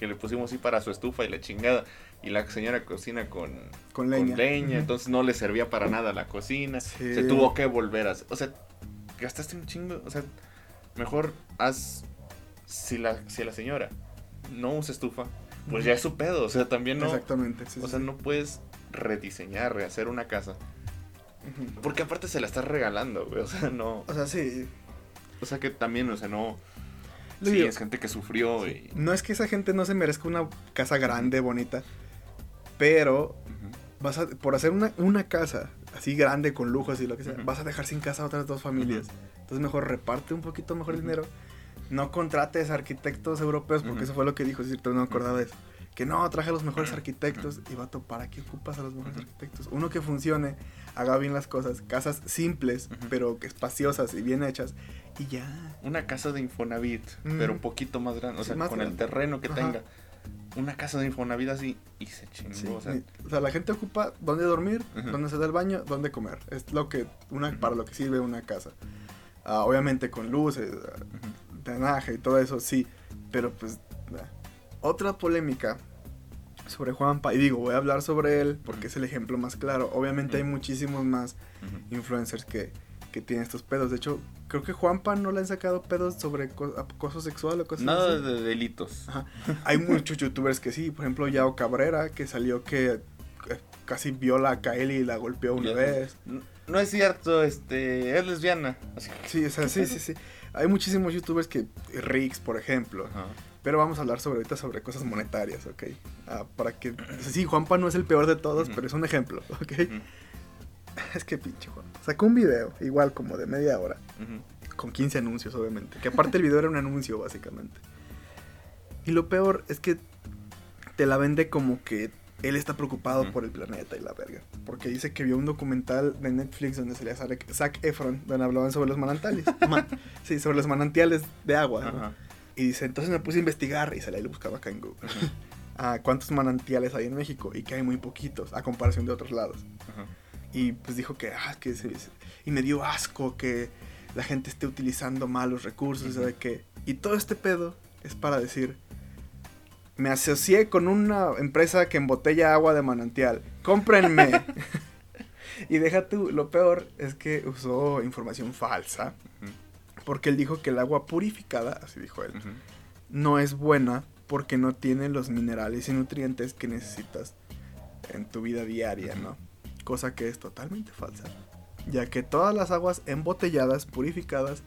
que le pusimos así para su estufa y la chingada. Y la señora cocina con, Con con leña. leña, Ujú. entonces no le servía para nada la cocina. Sí. Se tuvo que volver a... O sea, gastaste un chingo, o sea, mejor haz... Si la, si la señora no usa estufa, pues ya es su pedo, o sea, también no... Exactamente. sí, O sí, sea, no puedes rediseñar, rehacer una casa. Porque aparte se la estás regalando, güey. O sea, no. O sea, sí. O sea, que también, o sea, no. Sí, digo, es gente que sufrió y. No es que esa gente no se merezca una casa grande, bonita, pero vas a, por hacer una, una casa así grande con lujos y lo que sea, vas a dejar sin casa a otras dos familias. Entonces mejor reparte un poquito mejor el dinero. No contrates arquitectos europeos, porque eso fue lo que dijo, es cierto, no me acordaba de eso. Que no, traje a los mejores Ujú. arquitectos. Y vato, ¿para qué ocupas a los mejores arquitectos? Uno que funcione, haga bien las cosas, casas simples, pero espaciosas y bien hechas. Y ya. Una casa de Infonavit, Ujú. pero un poquito más grande. O sea, con grande. el terreno que Ajá. tenga. Una casa de Infonavit así y se chingó. Sí, o sea, ni- o sea, la gente ocupa dónde dormir, dónde se da el baño, dónde comer. Es lo que una para lo que sirve una casa. Ah, obviamente con luces, drenaje y todo eso, sí. Pero pues. nah. Otra polémica sobre Juanpa. Y digo, voy a hablar sobre él porque es el ejemplo más claro. Obviamente hay muchísimos más influencers que, que tienen estos pedos. De hecho, creo que Juanpa no le han sacado pedos sobre co- acoso sexual o cosas Nada así. de delitos. Ajá. Hay muchos youtubers que sí, por ejemplo Yao Cabrera, que salió que eh, casi viola a Kaeli y la golpeó una vez. N- No es cierto, este, es lesbiana. Sí, o sea, sí, sí, sí. Hay muchísimos youtubers que, Rix, por ejemplo, Ajá. Pero vamos a hablar sobre ahorita sobre cosas monetarias, ¿ok? Ah, para que, sí, Juanpa no es el peor de todos, pero es un ejemplo, ¿ok? Es que pinche Juanpa. Sacó un video, igual como de media hora, con 15 anuncios, obviamente. Que aparte el video era un anuncio, básicamente. Y lo peor es que te la vende como que él está preocupado por el planeta y la verga. Porque dice que vio un documental de Netflix donde salía Zac Zac Efron, donde hablaban sobre los manantiales. Ma- sí, sobre los manantiales de agua. ¿no? Y dice, entonces me puse a investigar y se y lo buscaba acá en Google. Ah, ¿Cuántos manantiales hay en México? Y que hay muy poquitos, a comparación de otros lados. Ajá. Y pues dijo que, ah, que se, y me dio asco que la gente esté utilizando mal los recursos. ¿sabe qué? Y todo este pedo es para decir, me asocié con una empresa que embotella agua de manantial, cómprenme. y deja tú, lo peor es que usó información falsa. Porque él dijo que el agua purificada, así dijo él, no es buena porque no tiene los minerales y nutrientes que necesitas en tu vida diaria, ¿no? Cosa que es totalmente falsa. Ya que todas las aguas embotelladas, purificadas,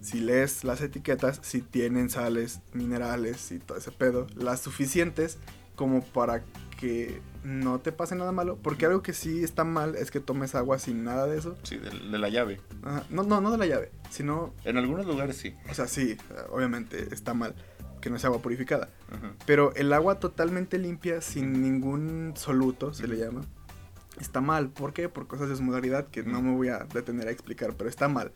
si lees las etiquetas, si tienen sales, minerales y todo ese pedo, las suficientes como para que no te pase nada malo. Porque algo que sí está mal es que tomes agua sin nada de eso. Sí, de, de la llave. Ajá, No, no, no de la llave, sino, En algunos lugares sí. o sea, sí, obviamente está mal que no sea agua purificada. Pero el agua totalmente limpia, sin ningún soluto, se le llama, está mal. ¿Por qué? Por cosas de su modalidad que no me voy a detener a explicar, pero está mal.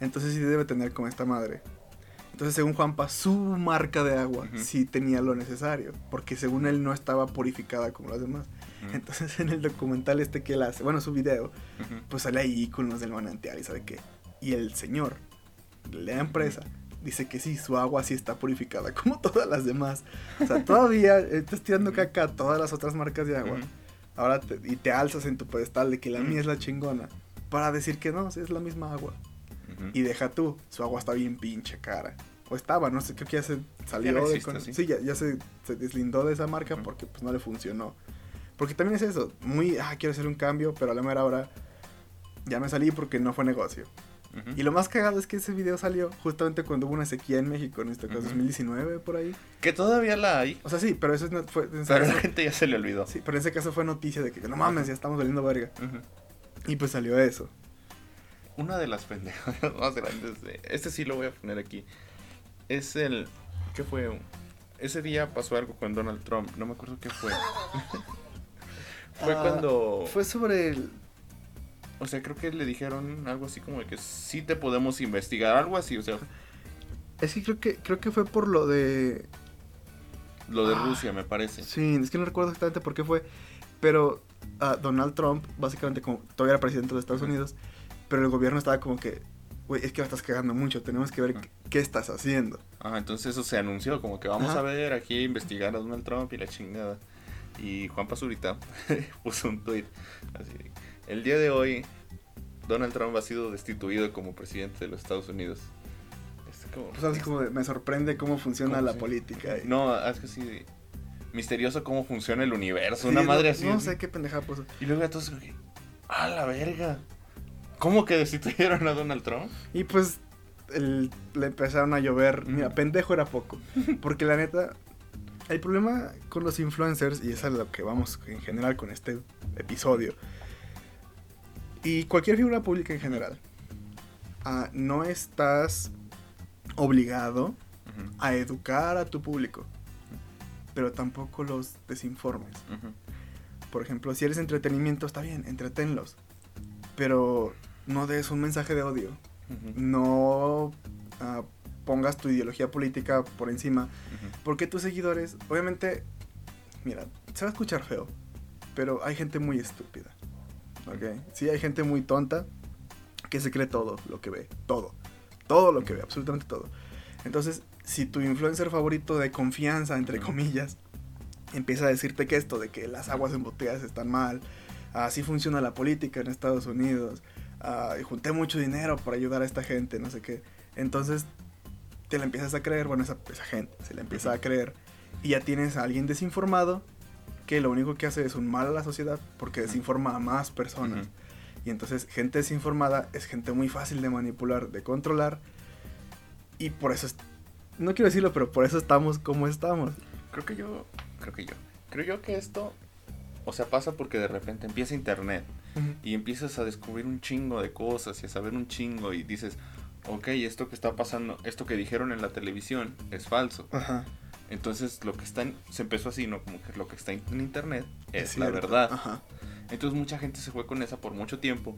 Entonces sí debe tener como esta madre. Entonces, según Juanpa, su marca de agua sí tenía lo necesario, porque según él no estaba purificada como las demás. Entonces, en el documental este que él hace, bueno, su video, pues sale ahí con los del manantial y sabe qué. Y el señor de la empresa dice que sí, su agua sí está purificada, como todas las demás. O sea, todavía estás tirando caca a todas las otras marcas de agua. Ahora te- y te alzas en tu pedestal de que la mía es la chingona. Para decir que no, es la misma agua. Y deja tú, su agua está bien pinche cara. O estaba, no sé, creo que ya se salió no de con- sí. Sí, ya, ya se, se deslindó de esa marca porque pues no le funcionó. Porque también es eso, muy, ah, quiero hacer un cambio, pero a la mera hora ya me salí porque no fue negocio. Y lo más cagado es que ese video salió justamente cuando hubo una sequía en México, en este caso Ujú. 2019 por ahí. Que todavía la hay. O sea, sí, pero eso no fue... Pero a la caso- gente ya se le olvidó. sí, pero en ese caso fue noticia de que no mames, ya estamos valiendo verga. Y pues salió eso. una de las pendejadas más grandes de... Este sí lo voy a poner aquí. Es el... ¿Qué fue? Ese día pasó algo con Donald Trump. No me acuerdo qué fue. fue Ah, cuando... Fue sobre el... O sea, creo que le dijeron algo así como de que sí te podemos investigar. Algo así, o sea, Es que creo que, creo que fue por lo de... lo de Ah, Rusia, me parece. Sí, es que no recuerdo exactamente por qué fue. Pero ah, Donald Trump, básicamente, como todavía era presidente de Estados. Unidos, pero el gobierno estaba como que, güey, es que la estás cagando mucho, tenemos que ver qué estás haciendo. Ah, entonces eso se anunció, como que vamos Ajá. a ver aquí investigar a Donald Trump y la chingada. Y Juan Pazurita puso un tweet así. El día de hoy, Donald Trump ha sido destituido como presidente de los Estados Unidos. Es como, Pues así como de, me sorprende cómo funciona ¿Cómo la sí? política. y- No, es que sí. Misterioso cómo funciona el universo. Sí, una no- madre así. No sé qué pendeja puso. Y luego a todos como que, ¡A la verga! ¿Cómo que destituyeron a Donald Trump? Y pues el- le empezaron a llover. Mira, pendejo era poco. Porque la neta, el problema con los influencers, y es a lo que vamos en general con este episodio, y cualquier figura pública en general, ah, no estás obligado a educar a tu público, pero tampoco los desinformes. Por ejemplo, si eres entretenimiento, está bien, entretenlos, pero no des un mensaje de odio No ah, pongas tu ideología política por encima, porque tus seguidores, obviamente, mira, se va a escuchar feo, pero hay gente muy estúpida, ¿ok? Sí, hay gente muy tonta que se cree todo lo que ve, todo, todo lo que ve, absolutamente todo. Entonces, si tu influencer favorito de confianza, entre comillas, empieza a decirte que esto, de que las aguas embotelladas están mal, así funciona la política en Estados Unidos, y junté mucho dinero para ayudar a esta gente, no sé qué. Entonces te la empiezas a creer, bueno, esa, esa gente se la empieza a creer, y ya tienes a alguien desinformado que lo único que hace es un mal a la sociedad porque desinforma a más personas. Ujú. Y entonces gente desinformada es gente muy fácil de manipular, de controlar, y por eso, es- no quiero decirlo, pero por eso estamos como estamos. Creo que yo, creo que yo, creo yo que esto, o sea, pasa porque de repente empieza internet y empiezas a descubrir un chingo de cosas y a saber un chingo y dices, ok, esto que está pasando, esto que dijeron en la televisión es falso. Ajá. Entonces lo que está en, se empezó así, ¿no? Como que lo que está en internet es, la verdad. Ajá. Entonces mucha gente se fue con esa por mucho tiempo.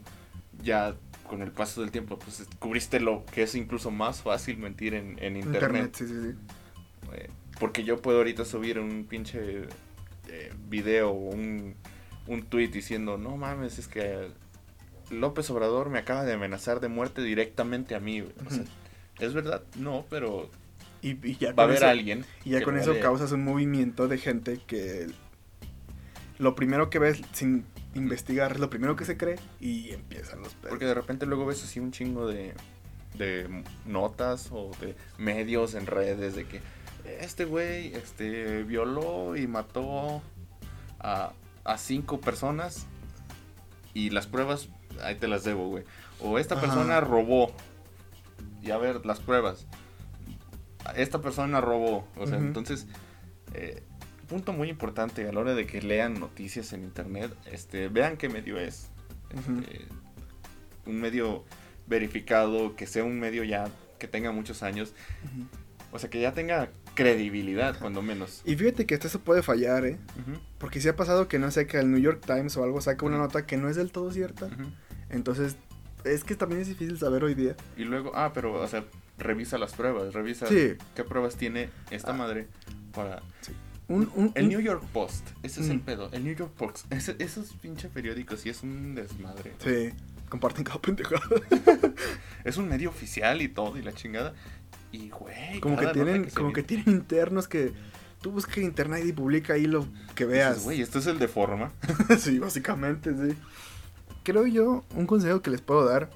Ya con el paso del tiempo, pues descubriste lo que es incluso más fácil mentir en, en internet. Internet, sí, sí, sí. Eh, porque yo puedo ahorita subir un pinche eh, video o un, un tweet diciendo, no mames, es que López Obrador me acaba de amenazar de muerte directamente a mí. güey". O sea, Ujú. ¿Es verdad? No, pero Y, y ya va a haber eso, alguien. y ya con eso causas un movimiento de gente que lo primero que ves sin investigar es lo primero que se cree y empiezan los pedos. Porque de repente luego ves así un chingo de, de notas o de medios en redes de que este güey este, violó y mató a, a cinco personas y las pruebas, ahí te las debo, güey. O esta Ajá. persona robó y a ver las pruebas. Esta persona robó. O sea, entonces, eh, punto muy importante a la hora de que lean noticias en internet, este, vean qué medio es. Este, un medio verificado, que sea un medio ya que tenga muchos años, o sea, que ya tenga credibilidad, cuando menos. Y fíjate que hasta eso puede fallar, ¿eh? Porque si ha pasado que no sé, que el New York Times o algo saca una nota que no es del todo cierta. Entonces, es que también es difícil saber hoy día. Y luego, ah, pero, o sea, revisa las pruebas, revisa Sí. qué pruebas tiene esta Ah. madre para... Un, un- El un- New York Post, ese es el Mm. pedo. El New York Post, ese- esos pinche periódicos sí es un desmadre. Sí, comparten cada pendejada. Es un medio oficial y todo, y la chingada. Y, güey, Como que tienen, como que tienen internos que tú buscas en internet y publica ahí lo que veas. Güey, esto es el de forma. sí, básicamente, sí. Creo yo, un consejo que les puedo dar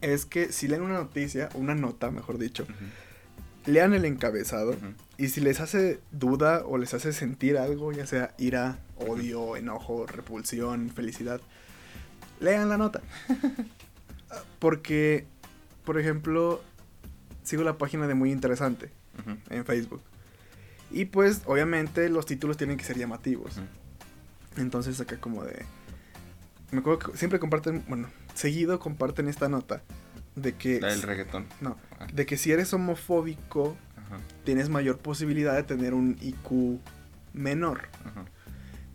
es que si leen una noticia, una nota, mejor dicho, lean el encabezado y si les hace duda o les hace sentir algo, ya sea ira, odio, enojo, repulsión, felicidad, lean la nota. Porque, por ejemplo, sigo la página de Muy Interesante en Facebook. Y pues, obviamente, los títulos tienen que ser llamativos. Entonces acá como de... Me acuerdo que siempre comparten, bueno, seguido comparten esta nota de que... La del reggaetón. No, de que si eres homofóbico, Ajá, tienes mayor posibilidad de tener un IQ menor. ajá.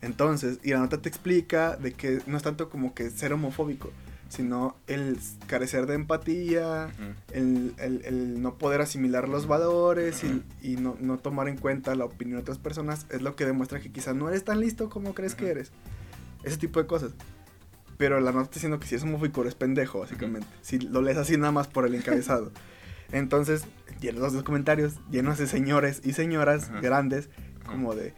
Entonces, y la nota te explica de que no es tanto como que ser homofóbico, sino el carecer de empatía, el, el- el no poder asimilar los valores y, y no, no tomar en cuenta la opinión de otras personas es lo que demuestra que quizás no eres tan listo como crees que eres. Ese tipo de cosas. Pero la nota está diciendo que si es homofóbico eres pendejo, básicamente. Si lo lees así nada más por el encabezado. Entonces, llenos los comentarios, llenos de señores y señoras grandes, como de...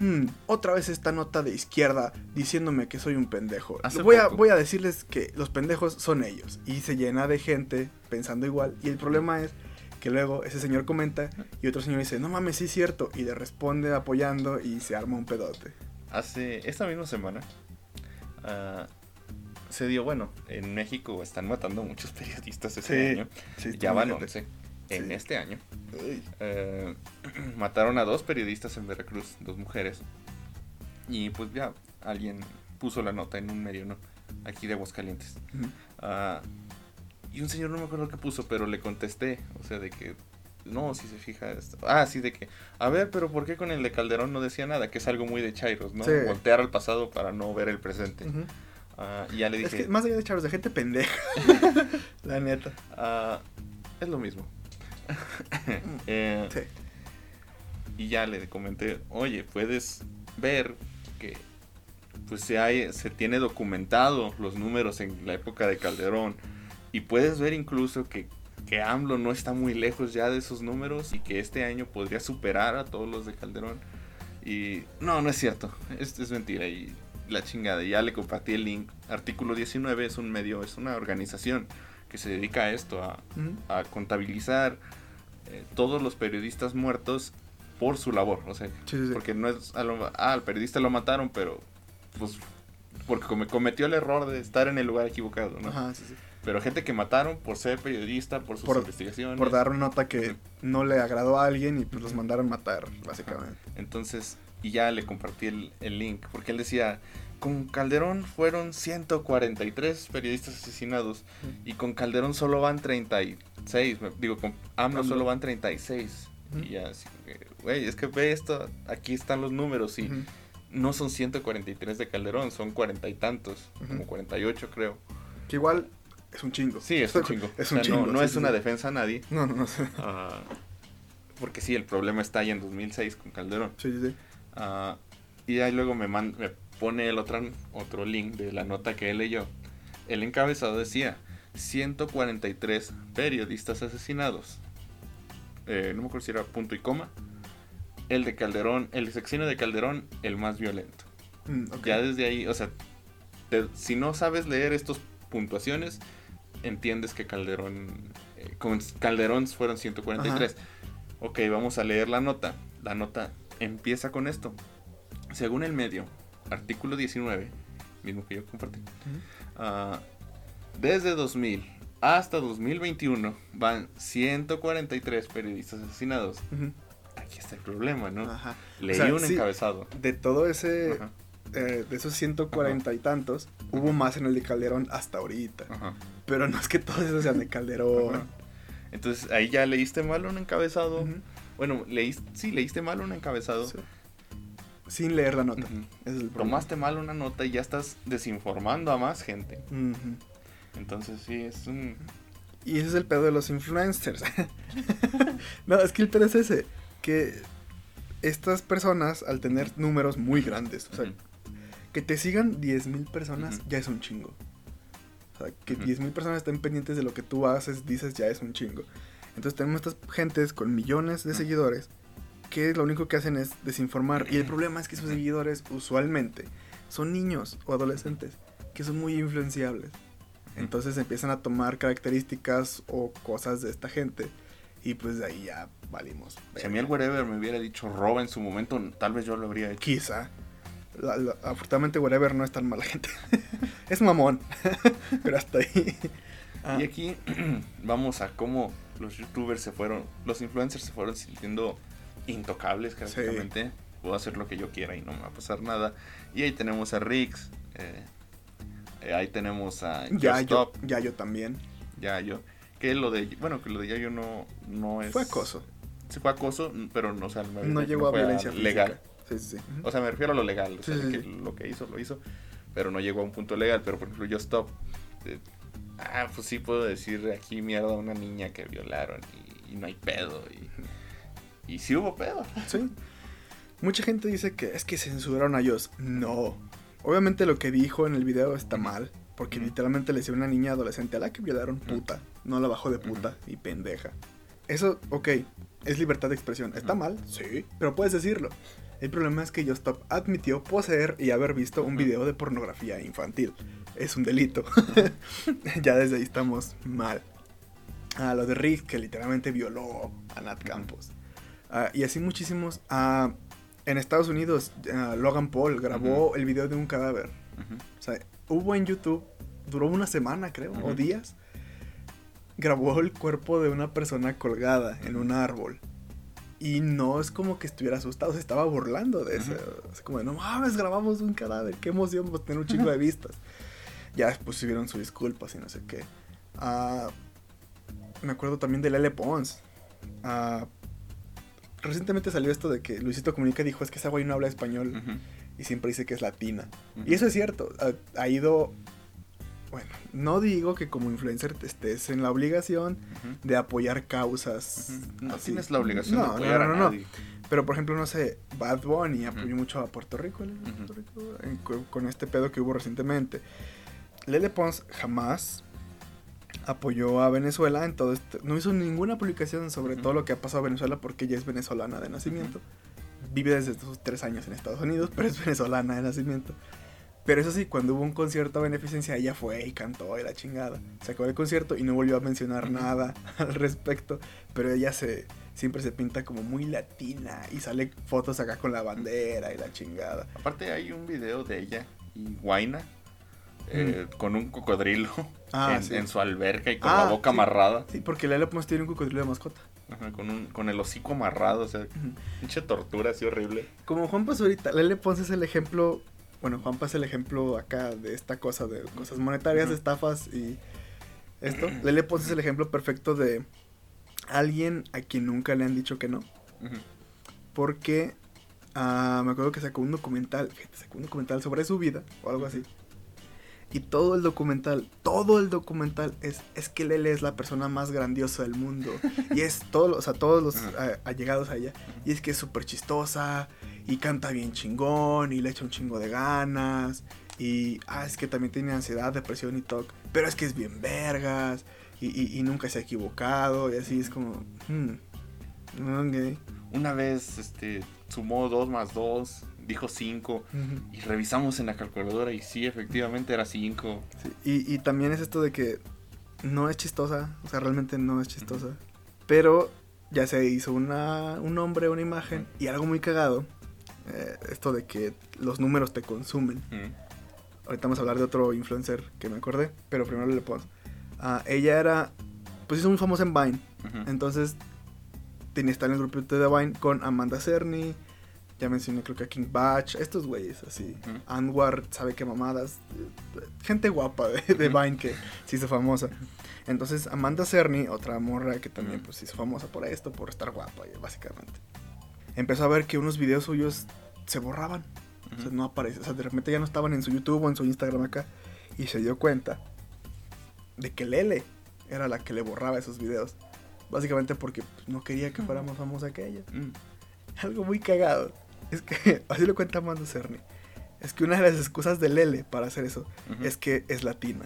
"Hmm, otra vez esta nota de izquierda diciéndome que soy un pendejo. Hace Voy a, poco. voy a decirles que los pendejos son ellos. Y se llena de gente pensando igual. Y el problema es que luego ese señor comenta y otro señor dice, no mames, sí es cierto. Y le responde apoyando y se arma un pedote. Hace esta misma semana ah, se dio, bueno, en México están matando muchos periodistas Sí, año. Sí, ya van imagínate. 11 en Sí. este año. Eh, mataron a dos periodistas en Veracruz, dos mujeres. Y pues ya alguien puso la nota en un medio, ¿no? Aquí de Aguascalientes. Ah, y un señor no me acuerdo qué puso, pero le contesté, o sea, de que no, si se fija esto. Ah, sí, de que, a ver, pero ¿por qué con el de Calderón no decía nada? Que es algo muy de Chairos, ¿no? Sí. Voltear al pasado para no ver el presente. Ah, y ya le Es dije, que más allá de chavos, de gente pendeja. la neta. ah, es lo mismo. Eh, Sí. Y ya le comenté, oye, puedes ver que pues se, hay, se tiene documentado los números en la época de Calderón y puedes ver incluso que, que AMLO no está muy lejos ya de esos números y que este año podría superar a todos los de Calderón. Y no, no es cierto, es, es mentira y la chingada. Ya le compartí el link. Artículo 19 es un medio, es una organización que se dedica a esto, a contabilizar eh, todos los periodistas muertos por su labor. O sea, Sí, sí, sí. porque no es a lo- ah, al periodista lo mataron, pero pues porque come- cometió el error de estar en el lugar equivocado, ¿no? Ajá, sí, sí. Pero gente que mataron por ser periodista, por sus Por- investigaciones. Por dar una nota que no le agradó a alguien y pues los mandaron matar, básicamente. Entonces, y ya le compartí el, el link, porque él decía, con Calderón fueron 143 periodistas asesinados y con Calderón solo van 36, me- digo, con AMLO AMLO. solo van 36. Ujú. Y ya, así que, güey, es que ve esto, aquí están los números y no son 143 de Calderón, son cuarenta y tantos, como 48 creo. Que igual es un chingo. Sí, es un chingo. Es O un sea, chingo. No, sí, es sí, una sí. defensa a nadie. No, no, no. Sí, ah, porque sí, el problema está ahí en 2006 con Calderón. sí, sí. Ah, y ahí luego me, man- me pone el otro, otro link de la nota que él leyó. El encabezado decía 143 periodistas asesinados. Eh, no me acuerdo si era punto y coma. El de Calderón, el sexenio de Calderón, el más violento. Mm. Ya desde ahí, o sea, te- si no sabes leer estas puntuaciones, entiendes que Calderón, eh, con Calderón fueron 143. Ok, vamos a leer la nota. La nota empieza con esto. Según el medio, artículo 19, mismo que yo compartí, Ujú. ah, desde 2000 hasta 2021 van 143 periodistas asesinados. Aquí está el problema, ¿no? Ajá. Leí O sea, un sí, encabezado. De todo ese, Ajá, eh, de esos 140 y tantos, hubo más en el de Calderón hasta ahorita. ajá. Pero no es que todos esos sean de Calderón. Ajá. Entonces ahí ya leíste mal un encabezado. Bueno, leíste, sí, leíste mal un encabezado. Sí. Sin leer la nota. Ujú. Ese es el. Tomaste mal una nota y ya estás desinformando a más gente. Entonces sí, es un... Y ese es el pedo de los influencers. no, es que el pedo es ese. Que estas personas, al tener números muy grandes, o sea, que te sigan 10.000 personas ya es un chingo. O sea, que Ujú. 10.000 personas estén pendientes de lo que tú haces, dices, ya es un chingo. Entonces tenemos estas gentes con millones de seguidores que lo único que hacen es desinformar. Y el problema es que sus seguidores usualmente son niños o adolescentes que son muy influenciables. Entonces empiezan a tomar características o cosas de esta gente. Y pues de ahí ya valimos. Si a mí el wherever me hubiera dicho roba en su momento, tal vez yo lo habría hecho. Quizá. La- la- afortunadamente, whatever no es tan mala gente. es mamón. Pero hasta ahí. Ah, Y aquí vamos a cómo los youtubers se fueron, los influencers se fueron sintiendo intocables prácticamente. Puedo hacer lo que yo quiera y no me va a pasar nada. Y ahí tenemos a Rix, eh, Eh, ahí tenemos a Ya Just yo, Stop, ya yo también. ya yo. Que lo de, bueno, que lo de ya yo no, no es... Fue acoso. Sí fue acoso, pero no, o sea, me- No llegó a violencia legal. Sí, sí. O sea, me refiero a lo legal. O sea, que lo que hizo, lo hizo. Pero no llegó a un punto legal. Pero por ejemplo, yo stop. eh, ah, pues sí puedo decir aquí mierda a una niña que violaron y, y no hay pedo. Y, y sí hubo pedo. Sí. Mucha gente dice que es que censuraron a ellos. No. Obviamente lo que dijo en el video está mal. Porque literalmente le a una niña adolescente a la que violaron puta. No la bajó de puta y pendeja. Eso, ok, es libertad de expresión. ¿Está mal? Sí. Pero puedes decirlo. El problema es que Justop admitió poseer y haber visto un video de pornografía infantil. Es un delito. ya desde ahí estamos mal. Ah, lo de Rick, que literalmente violó a Nat Campos. Ah, y así muchísimos. Ah, en Estados Unidos, ah, Logan Paul grabó el video de un cadáver. O sea, hubo en YouTube, duró una semana creo, o días. Grabó el cuerpo de una persona colgada en un árbol. Y no es como que estuviera asustado, se estaba burlando de eso. Como de, no mames, grabamos un cadáver, qué emoción, a tener un chingo de vistas. Ya después subieron sus disculpas y no sé qué. Me acuerdo también de Lele Pons. Recientemente salió esto de que Luisito Comunica dijo, es que esa güey no habla español y siempre dice que es latina. Y eso es cierto, ha, ha ido... Bueno, no digo que como influencer te estés en la obligación de apoyar causas. No así. tienes la obligación No, de no, apoyar no, a no, no. nadie. Pero por ejemplo, no sé, Bad Bunny apoyó mucho a Puerto Rico, ¿le? Ujú. Puerto Rico, en- co- con este pedo que hubo recientemente. Lele Pons jamás apoyó a Venezuela en todo este... No hizo ninguna publicación sobre Ujú. todo lo que ha pasado a Venezuela porque ella es venezolana de nacimiento. Vive desde sus tres años en Estados Unidos, pero es venezolana de nacimiento. Pero eso sí, cuando hubo un concierto a beneficencia, ella fue y cantó y la chingada. Se acabó el concierto y no volvió a mencionar Ujú. nada al respecto. Pero ella se siempre se pinta como muy latina y sale fotos acá con la bandera y la chingada. Aparte hay un video de ella y Guaina eh, con un cocodrilo Mm. Ah, en, sí. en su alberca y con Ah, la boca sí. amarrada. Sí, porque Lele Pons tiene un cocodrilo de mascota. Ajá, con, un, con el hocico amarrado, o sea, pinche tortura así horrible. Como Juan Paz ahorita, Lele Pons es el ejemplo, bueno, Juan Paz es el ejemplo acá de esta cosa de cosas monetarias, estafas y esto. Lele Pons es el ejemplo perfecto de alguien a quien nunca le han dicho que no. Ujú. Porque ah, me acuerdo que sacó un documental, sacó un documental sobre su vida o algo así. Y todo el documental, todo el documental es, es que Lele es la persona más grandiosa del mundo. Y es todo, o sea, todos los ah, allegados a ella. Y es que es súper chistosa y canta bien chingón y le echa un chingo de ganas. Y, ah, es que también tiene ansiedad, depresión y TOC. Pero es que es bien vergas y, y- y nunca se ha equivocado. Y así es como, hmm. Una vez este, sumó 2 más 2, dijo 5 Ujú. y revisamos en la calculadora y sí, efectivamente era 5. Sí, Y, y también es esto de que no es chistosa, o sea, realmente no es chistosa. Pero ya se hizo una, un nombre, una imagen y algo muy cagado. eh, esto de que los números te consumen. Ahorita vamos a hablar de otro influencer que me acordé, pero primero le pongo. Ah, ella era, pues hizo muy famosa en Vine. Entonces, tenía estar en el grupito de Vine con Amanda Cerny. Ya mencioné, creo que a King Batch. Estos güeyes, así. Ujú. Anwar, sabe qué mamadas. eh, Gente guapa de. Vine que se hizo famosa. Entonces, Amanda Cerny, otra morra que también pues, se hizo famosa por esto, por estar guapa, básicamente. Empezó a ver que unos videos suyos se borraban. O sea, no aparece. O sea, de repente ya no estaban en su YouTube o en su Instagram acá. Y se dio cuenta de que Lele era la que le borraba esos videos. Básicamente porque pues, no quería que fuera más famosa que ella. Algo muy cagado. Es que, así lo cuenta Amanda Cerny. Es que una de las excusas de Lele para hacer eso es que es latina.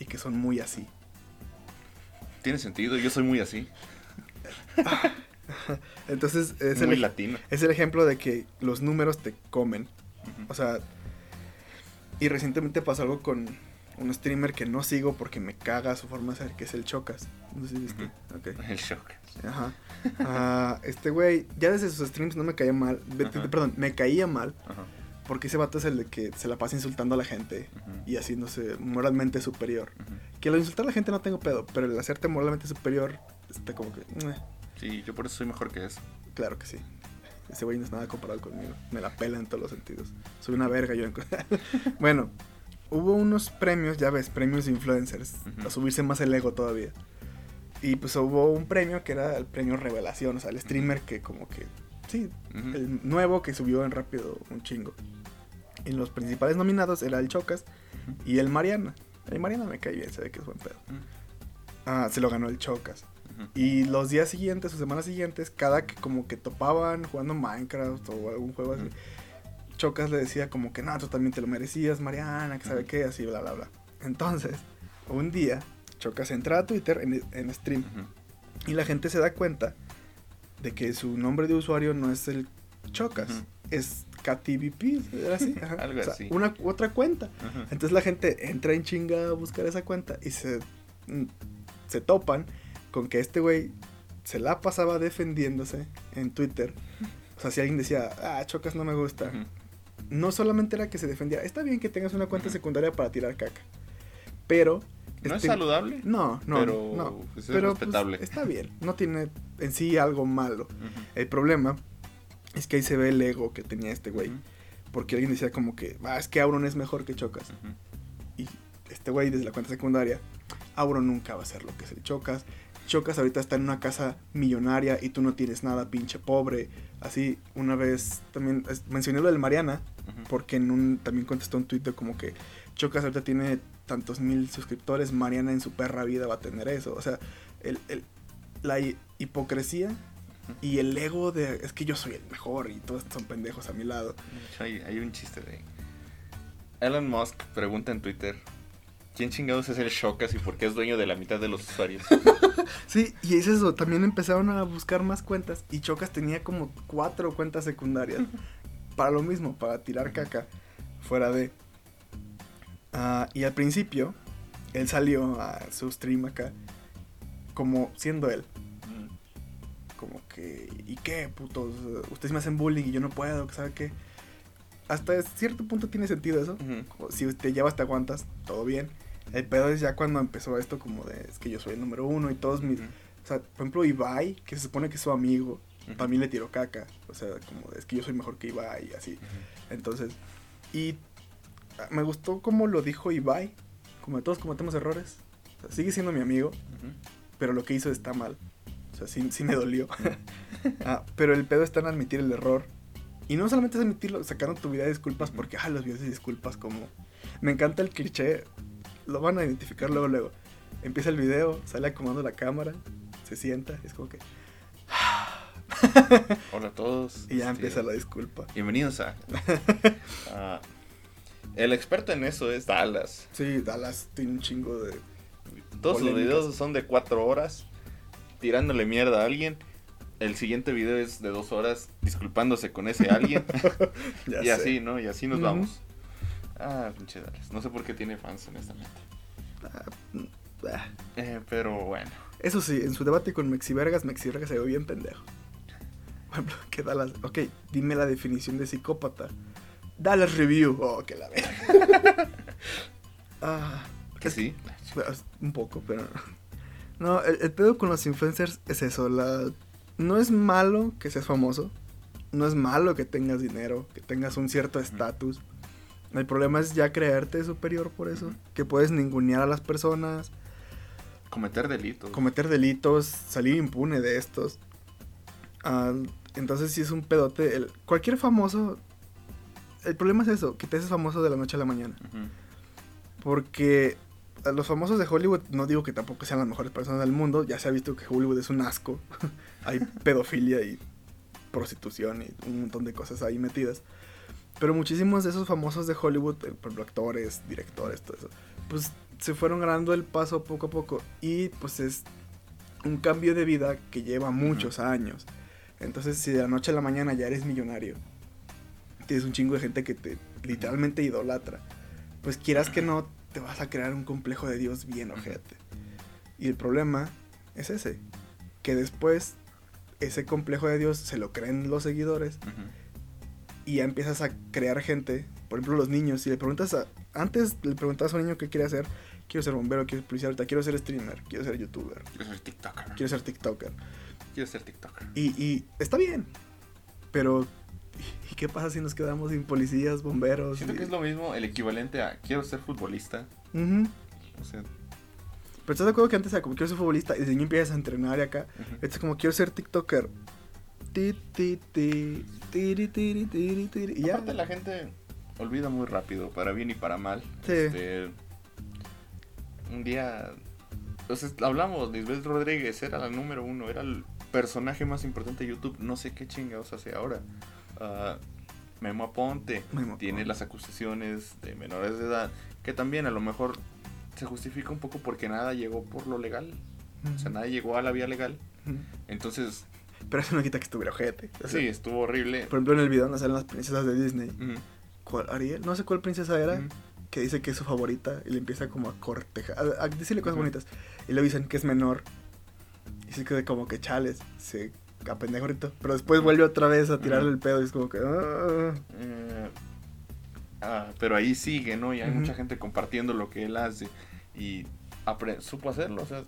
Y que son muy así. Tiene sentido, yo soy muy así. Entonces es muy el, latino. es el ejemplo de que los números te comen. O sea, y recientemente pasó algo con un streamer que no sigo porque me caga su forma de ser, que es el Chocas. No sé si viste. Ok. El shock. Ajá. Ah, este güey, ya desde sus streams no me caía mal. Perdón, me caía mal Ajá. porque ese vato es el de que se la pasa insultando a la gente y haciéndose moralmente superior. Que lo insultar a la gente no tengo pedo, pero el hacerte moralmente superior está como que. "Meh". Sí, yo por eso soy mejor que eso. Claro que sí. Ese güey no es nada comparado conmigo. Me la pela en todos los sentidos. Soy una verga yo. en- bueno, hubo unos premios, ya ves, premios influencers, Ujú. a subirse más el ego todavía. Y pues hubo un premio que era el premio Revelación, o sea, el streamer que como que, sí, Ujú. el nuevo que subió en rápido un chingo. Y los principales nominados era el Chocas Ujú. y el Mariana. El Mariana me cae bien, se ve que es buen pedo. Ujú. Ah, se lo ganó el Chocas. Y los días siguientes o semanas siguientes, cada que como que topaban jugando Minecraft o algún juego así. Chocas le decía como que no, tú también te lo merecías, Mariana, que sabe qué, así, bla, bla, bla. Entonces, un día, Chocas entra a Twitter en, en stream y la gente se da cuenta de que su nombre de usuario no es el Chocas, es KTVP, era así, ajá. Algo O sea, así. Una otra cuenta. Entonces la gente entra en chinga a buscar esa cuenta y se, mm, se topan con que este güey se la pasaba defendiéndose en Twitter. O sea, si alguien decía, ah, Chocas no me gusta. No solamente era que se defendía, está bien que tengas una cuenta secundaria para tirar caca. Pero... No es este- saludable. No, no, Pero, no. pues, es pero pues, respetable. está bien, no tiene en sí algo malo. Ujú. El problema es que ahí se ve el ego que tenía este güey. Ujú. Porque alguien decía como que, ah, es que Auron es mejor que Chocas. Ujú. Y este güey desde la cuenta secundaria, Auron nunca va a ser lo que es el Chocas. Chocas ahorita está en una casa millonaria y tú no tienes nada, pinche pobre. Así, una vez también es- mencioné lo del Mariana, porque en un también contestó un de como que Chocas ahorita tiene tantos mil suscriptores, Mariana en su perra vida va a tener eso. O sea, el, el- la hi- hipocresía y el ego de es que yo soy el mejor y todos son pendejos a mi lado. Hay, hay un chiste de. Elon Musk pregunta en Twitter: ¿Quién chingados es el Shokas y por qué es dueño de la mitad de los usuarios? Sí, y es eso, también empezaron a buscar más cuentas y Chocas tenía como cuatro cuentas secundarias para lo mismo, para tirar caca fuera de... Ah, y al principio, él salió a su stream acá como siendo él, como que, ¿y qué, putos? Ustedes me hacen bullying y yo no puedo, ¿sabe qué? Hasta cierto punto tiene sentido eso. Ujú. Como Si te llevas, te aguantas, todo bien. El pedo es ya cuando empezó esto como de, es que yo soy el número uno y todos mis... O sea, por ejemplo, Ibai, que se supone que es su amigo, Ujú. también le tiró caca. O sea, como de, es que yo soy mejor que Ibai y así. Entonces, y me gustó como lo dijo Ibai, como todos cometemos errores. O sea, sigue siendo mi amigo, pero lo que hizo está mal. O sea, sí, sí me dolió. Ah, pero el pedo está en admitir el error. Y no solamente es admitirlo, sacaron tu video de disculpas porque, ah, los videos de disculpas como... Me encanta el cliché, lo van a identificar luego, luego. Empieza el video, sale acomodando la cámara, se sienta, es como que... Hola a todos. Y ya Este, empieza la disculpa. Bienvenidos a. a- el experto en eso es Dallas. Sí, Dallas tiene un chingo de... Todos sus videos son de 4 horas tirándole mierda a alguien. El siguiente video es de 2 horas disculpándose con ese alguien. Ya y sé. así, ¿no? Y así nos vamos. Ah, pinche Dallas. No sé por qué tiene fans, honestamente. Ah, ah. Eh, pero bueno. Eso sí, en su debate con Mexivergas, Mexivergas se ve bien pendejo. Por ejemplo, que Dallas... Ok, dime la definición de psicópata. Dallas Review. Oh, que la verga. ah, Que sí. Bueno, es Un poco, pero... No, el, el pedo con los influencers es eso. La... No es malo que seas famoso. No es malo que tengas dinero, que tengas un cierto estatus. El problema es ya creerte superior por eso. Que puedes ningunear a las personas, Cometer delitos. cometer delitos, salir impune de estos. Ah, entonces sí es un pedote. El, cualquier famoso... El problema es eso, que te haces famoso de la noche a la mañana. Ujú. Porque a los famosos de Hollywood, no digo que tampoco sean las mejores personas del mundo, ya se ha visto que Hollywood es un asco. Hay pedofilia y prostitución y un montón de cosas ahí metidas. Pero muchísimos de esos famosos de Hollywood, eh, actores, directores, todo eso, pues se fueron ganando el paso poco a poco. Y pues es un cambio de vida que lleva muchos años. Entonces, si de la noche a la mañana ya eres millonario, tienes un chingo de gente que te literalmente idolatra, pues quieras que no, te vas a crear un complejo de Dios bien ojete. Y el problema es ese, que después ese complejo de Dios se lo creen los seguidores y ya empiezas a crear gente. Por ejemplo, los niños, si le preguntas a... Antes le preguntabas a un niño qué quiere hacer, quiero ser bombero, quiero ser policía, ahorita quiero ser streamer, quiero ser youtuber, Quiero ser TikToker. quiero ser TikToker. Quiero ser TikToker. Y, y está bien, pero ¿Y qué pasa si nos quedamos sin policías, bomberos? Siento y- que es lo mismo, el equivalente a quiero ser futbolista. O sea, Pero estás de acuerdo que antes era como quiero ser futbolista y desde niño empiezas a entrenar y acá. ujú. Es como quiero ser TikToker. Ti, ti, ti, tiri, tiri, tiri, tiri, y ya. Aparte la gente olvida muy rápido, para bien y para mal. Sí. Este, un día, entonces hablamos, Lisbeth Rodríguez era la número uno, era el personaje más importante de YouTube. No sé qué chingados hace ahora. Ah, Memo Aponte Memo tiene Aponte. las acusaciones de menores de edad, que también a lo mejor se justifica un poco porque nada llegó por lo legal. O sea, nada llegó a la vía legal. Entonces, Pero eso no quita que estuviera ojete. O sea, sí, estuvo horrible. Por ejemplo, en el video donde salen las princesas de Disney. ¿Cuál? Ariel, no sé cuál princesa era, que dice que es su favorita y le empieza como a cortejar, a, a decirle cosas bonitas. Y le dicen que es menor. Y se queda como que chales, se apendeja ahorita. Pero después vuelve otra vez a tirarle el pedo y es como que. "Ah". Eh, ah, pero ahí sigue, ¿no? Y hay mucha gente compartiendo lo que él hace. Y supo hacerlo, o sea.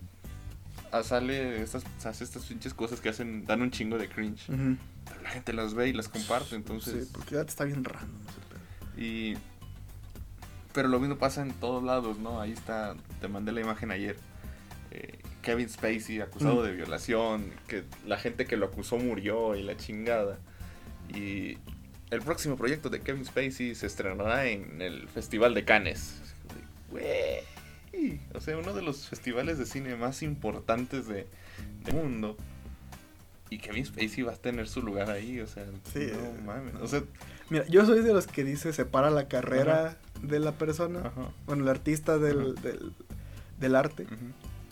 ah, Sale estas, hace estas pinches cosas que hacen, dan un chingo de cringe. Pero la gente las ve y las comparte, entonces. Sí, porque ya te está bien random. Y. Pero lo mismo pasa en todos lados, ¿no? Ahí está, te mandé la imagen ayer. eh, Kevin Spacey acusado Mm. de violación, que la gente que lo acusó murió y la chingada. Y el próximo proyecto de Kevin Spacey se estrenará en el Festival de Cannes. Güey. O sea, uno de los festivales de cine más importantes de, del mundo. Y Kevin Spacey va a tener su lugar ahí, o sea, Sí, no eh, mames. O sea, Mira, yo soy de los que dice separa la carrera de la persona, ajá. bueno, el artista del, Ajá. del, del arte, ujú.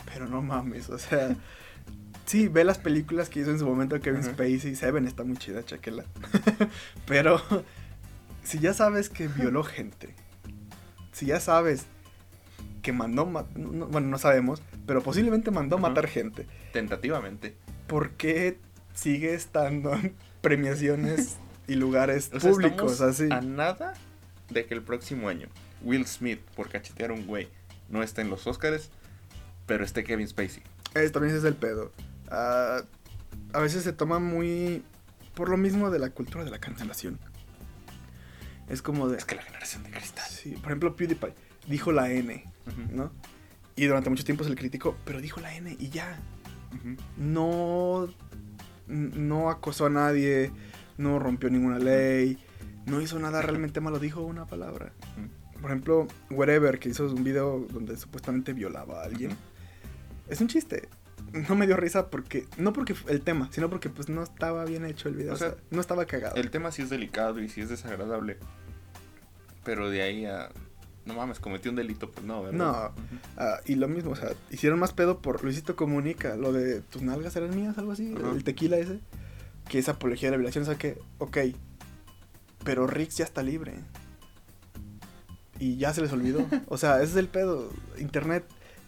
Pero no mames, o sea, sí, ve las películas que hizo en su momento Kevin Ajá. Spacey, Seven está muy chida, chequela, pero si ya sabes que violó gente, si ya sabes que mandó, ma- no- bueno, no sabemos, pero posiblemente mandó matar gente, Tentativamente. ¿por qué sigue estando en premiaciones y lugares O sea, públicos así? a nada de que el próximo año Will Smith, por cachetear a un güey, no esté en los Oscars, pero esté Kevin Spacey. Es, también ese es el pedo. Ah, a veces se toma muy... Por lo mismo de la cultura de la cancelación. Es como de... Es que la generación de cristal. Sí, por ejemplo, PewDiePie dijo la N, Ujú, ¿no? Y durante mucho tiempo se le criticó, pero dijo la N y ya. No... No acosó a nadie, no rompió ninguna ley, no hizo nada realmente malo, dijo una palabra. Por ejemplo, Wherever, que hizo un video donde supuestamente violaba a alguien. Es un chiste. No me dio risa porque. No porque el tema, sino porque pues no estaba bien hecho el video. O O sea, no estaba cagado. El tema sí es delicado y sí es desagradable. Pero de ahí a. No mames, cometió un delito, pues no, ¿verdad? No. Ah, y lo mismo, o sea, hicieron más pedo por Luisito Comunica, lo de tus nalgas eran mías, algo así, el tequila ese, que es apología de la violación, o sea que, ok, pero Rix ya está libre. Y ya se les olvidó. O sea, ese es el pedo. Internet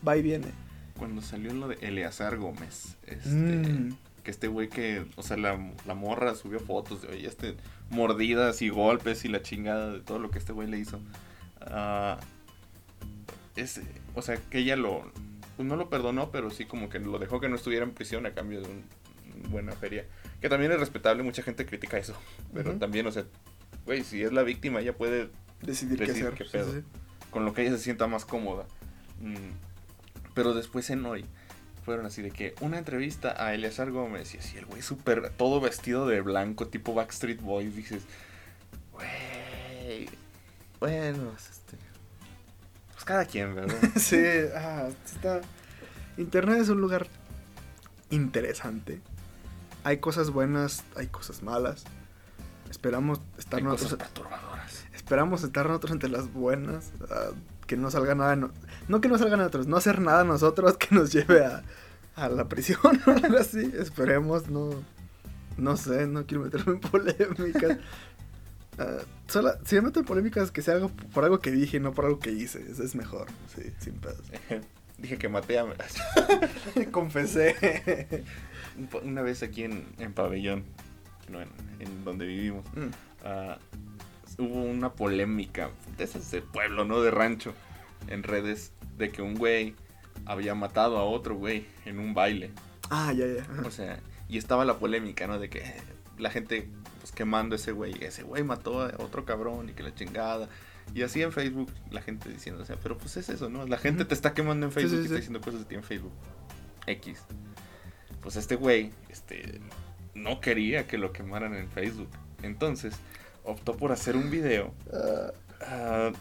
va y viene. Cuando salió lo de Eleazar Gómez, este, Mm. que este güey que, o sea, la, la morra subió fotos de, oye, este, mordidas y golpes y la chingada de todo lo que este güey le hizo. Ah, es, o sea, que ella lo, pues no lo perdonó, pero sí como que lo dejó que no estuviera en prisión a cambio de una buena feria. Que también es respetable, mucha gente critica eso. Pero Ujú. también, o sea, güey, si es la víctima, ella puede Decidir qué Decidir hacer. qué pedo. sí, sí. con lo que ella se sienta más cómoda. Mm, Pero después en hoy fueron así de que una entrevista a Eleazar Gómez y así el güey súper todo vestido de blanco tipo Backstreet Boys dices, güey, bueno, pues, este, pues cada quien, ¿verdad? Sí, ah, está. Internet es un lugar interesante. Hay cosas buenas, hay cosas malas. Esperamos estar Hay nosotros, cosas perturbadoras. esperamos estar nosotros entre las buenas. ah, que no salga nada. no, no que no salga nada de nosotros, no hacer nada a nosotros que nos lleve a, a la prisión o algo así. Esperemos, no. No sé, no quiero meterme en polémicas. Sola- si me meto en polémicas, que sea algo por algo que dije, no por algo que hice. Eso es mejor, sí, sin pedos. Dije que maté a... Confesé. Una vez aquí en, en Pabellón, no, en, en donde vivimos, Mm. ah, hubo una polémica de esas de pueblo, ¿no? De rancho, en redes, de que un güey había matado a otro güey en un baile. Ah, ya, ya. O sea, y estaba la polémica, ¿no? De que la gente pues quemando a ese güey, ese güey mató a otro cabrón y que la chingada. Y así en Facebook la gente diciendo, o sea, pero pues es eso, ¿no? La gente te está quemando en Facebook sí, y está diciendo cosas de ti en Facebook. X. Pues este güey, este, no quería que lo quemaran en Facebook. Entonces, optó por hacer un video. Ah,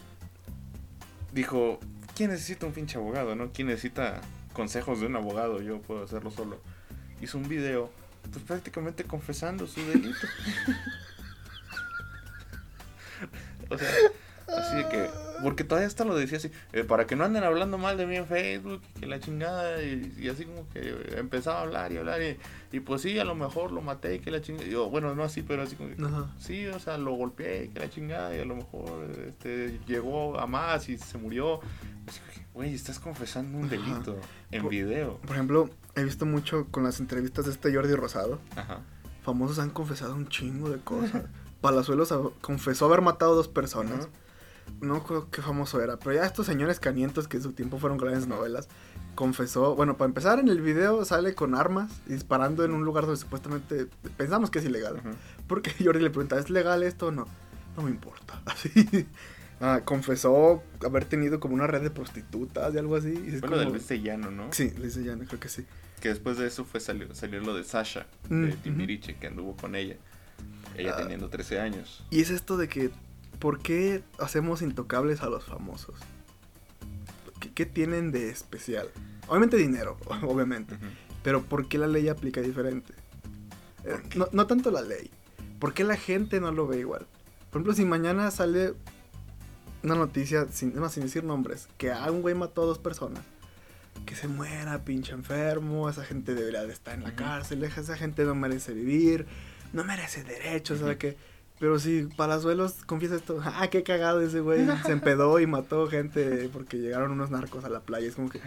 dijo, ¿quién necesita un pinche abogado, no? ¿Quién necesita consejos de un abogado? Yo puedo hacerlo solo. Hizo un video, pues prácticamente confesando su delito. o sea, así de que, porque todavía hasta lo decía así, eh, para que no anden hablando mal de mí en Facebook, que la chingada, y, y así como que empezaba a hablar y hablar, y, y pues sí, a lo mejor lo maté y que la chingada, yo, bueno, no así, pero así como que. Sí, o sea, lo golpeé, que la chingada, y a lo mejor este, llegó a más y se murió. Así que, Güey, estás confesando un Ajá. delito en Por- video. Por ejemplo, he visto mucho con las entrevistas de este Jordi Rosado. Ajá. Famosos han confesado un chingo de cosas. Palazuelos confesó haber matado a dos personas. Ajá. No creo qué famoso era, pero ya estos señores canientos que en su tiempo fueron grandes novelas, confesó, bueno, para empezar en el video sale con armas disparando en un lugar donde supuestamente pensamos que es ilegal. Porque Jordi le pregunta, ¿es legal esto o no? No me importa. Así. Ah, confesó haber tenido como una red de prostitutas y algo así. y Fue lo del Bestellano, ¿no? Sí, ya, creo que sí. Que después de eso fue salió, salió lo de Sasha, Mm, de. Timbiriche, que anduvo con ella. Ella Ah. teniendo 13 años. Y es esto de que, ¿por qué hacemos intocables a los famosos? ¿Qué, qué tienen de especial? Obviamente dinero, obviamente. Pero ¿por qué la ley aplica diferente? Eh, no, no tanto la ley. ¿Por qué la gente no lo ve igual? Por ejemplo, si mañana sale una noticia, sin, no, sin decir nombres, que a un güey mató a dos personas, que se muera, pinche enfermo, esa gente debería de estar en la cárcel, esa gente no merece vivir, no merece derechos, ¿sabe Ujú. qué? Pero si Palazuelos confiesa esto, ah, qué cagado ese güey, se empedó y mató gente porque llegaron unos narcos a la playa, es como que,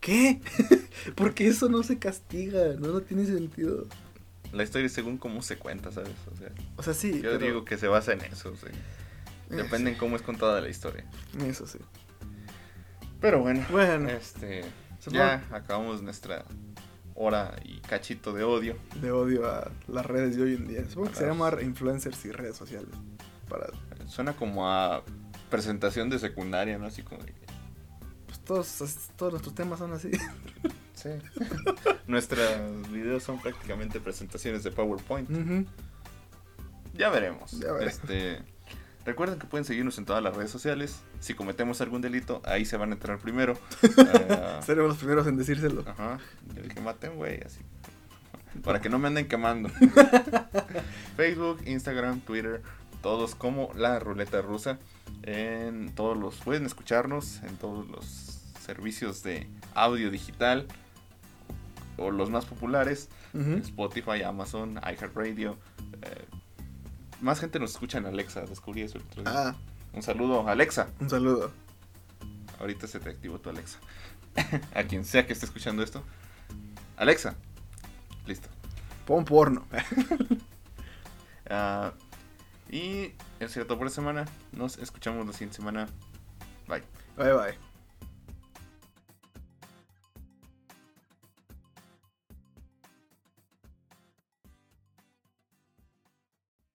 ¿qué? porque eso no se castiga, no, no tiene sentido. La historia es según cómo se cuenta, ¿sabes? O sea, O sea, sí, yo pero- digo que se basa en eso. o sea, eh, depende en cómo es contada la historia. sí, Eso sí. Pero bueno, Bueno, este, ya acabamos nuestra hora y cachito de odio. de odio a las redes de hoy en día. Supongo que se llama influencers y redes sociales. Para Suena como a presentación de secundaria, ¿no? Así como de... pues, todos, todos nuestros temas son así. Sí. Nuestros videos son prácticamente presentaciones de PowerPoint. Ya veremos. Ya veremos. Este, recuerden que pueden seguirnos en todas las redes sociales. Si cometemos algún delito, ahí se van a enterar primero. Ah, Seremos los primeros en decírselo. Ajá. Yo dije, maten, güey, así. Para que no me anden quemando. Facebook, Instagram, Twitter, todos como la ruleta rusa. En todos los. Pueden escucharnos en todos los servicios de audio digital. O los más populares. Spotify, Amazon, iHeartRadio. eh, más gente nos escucha en Alexa. Descubrí eso el otro día. Ah, Un saludo, Alexa. un saludo. Ahorita se te activó tu Alexa. A quien sea que esté escuchando esto. Alexa. Listo. Pon porno. Ah, y es cierto por esta semana. Nos escuchamos la siguiente semana. Bye. Bye bye.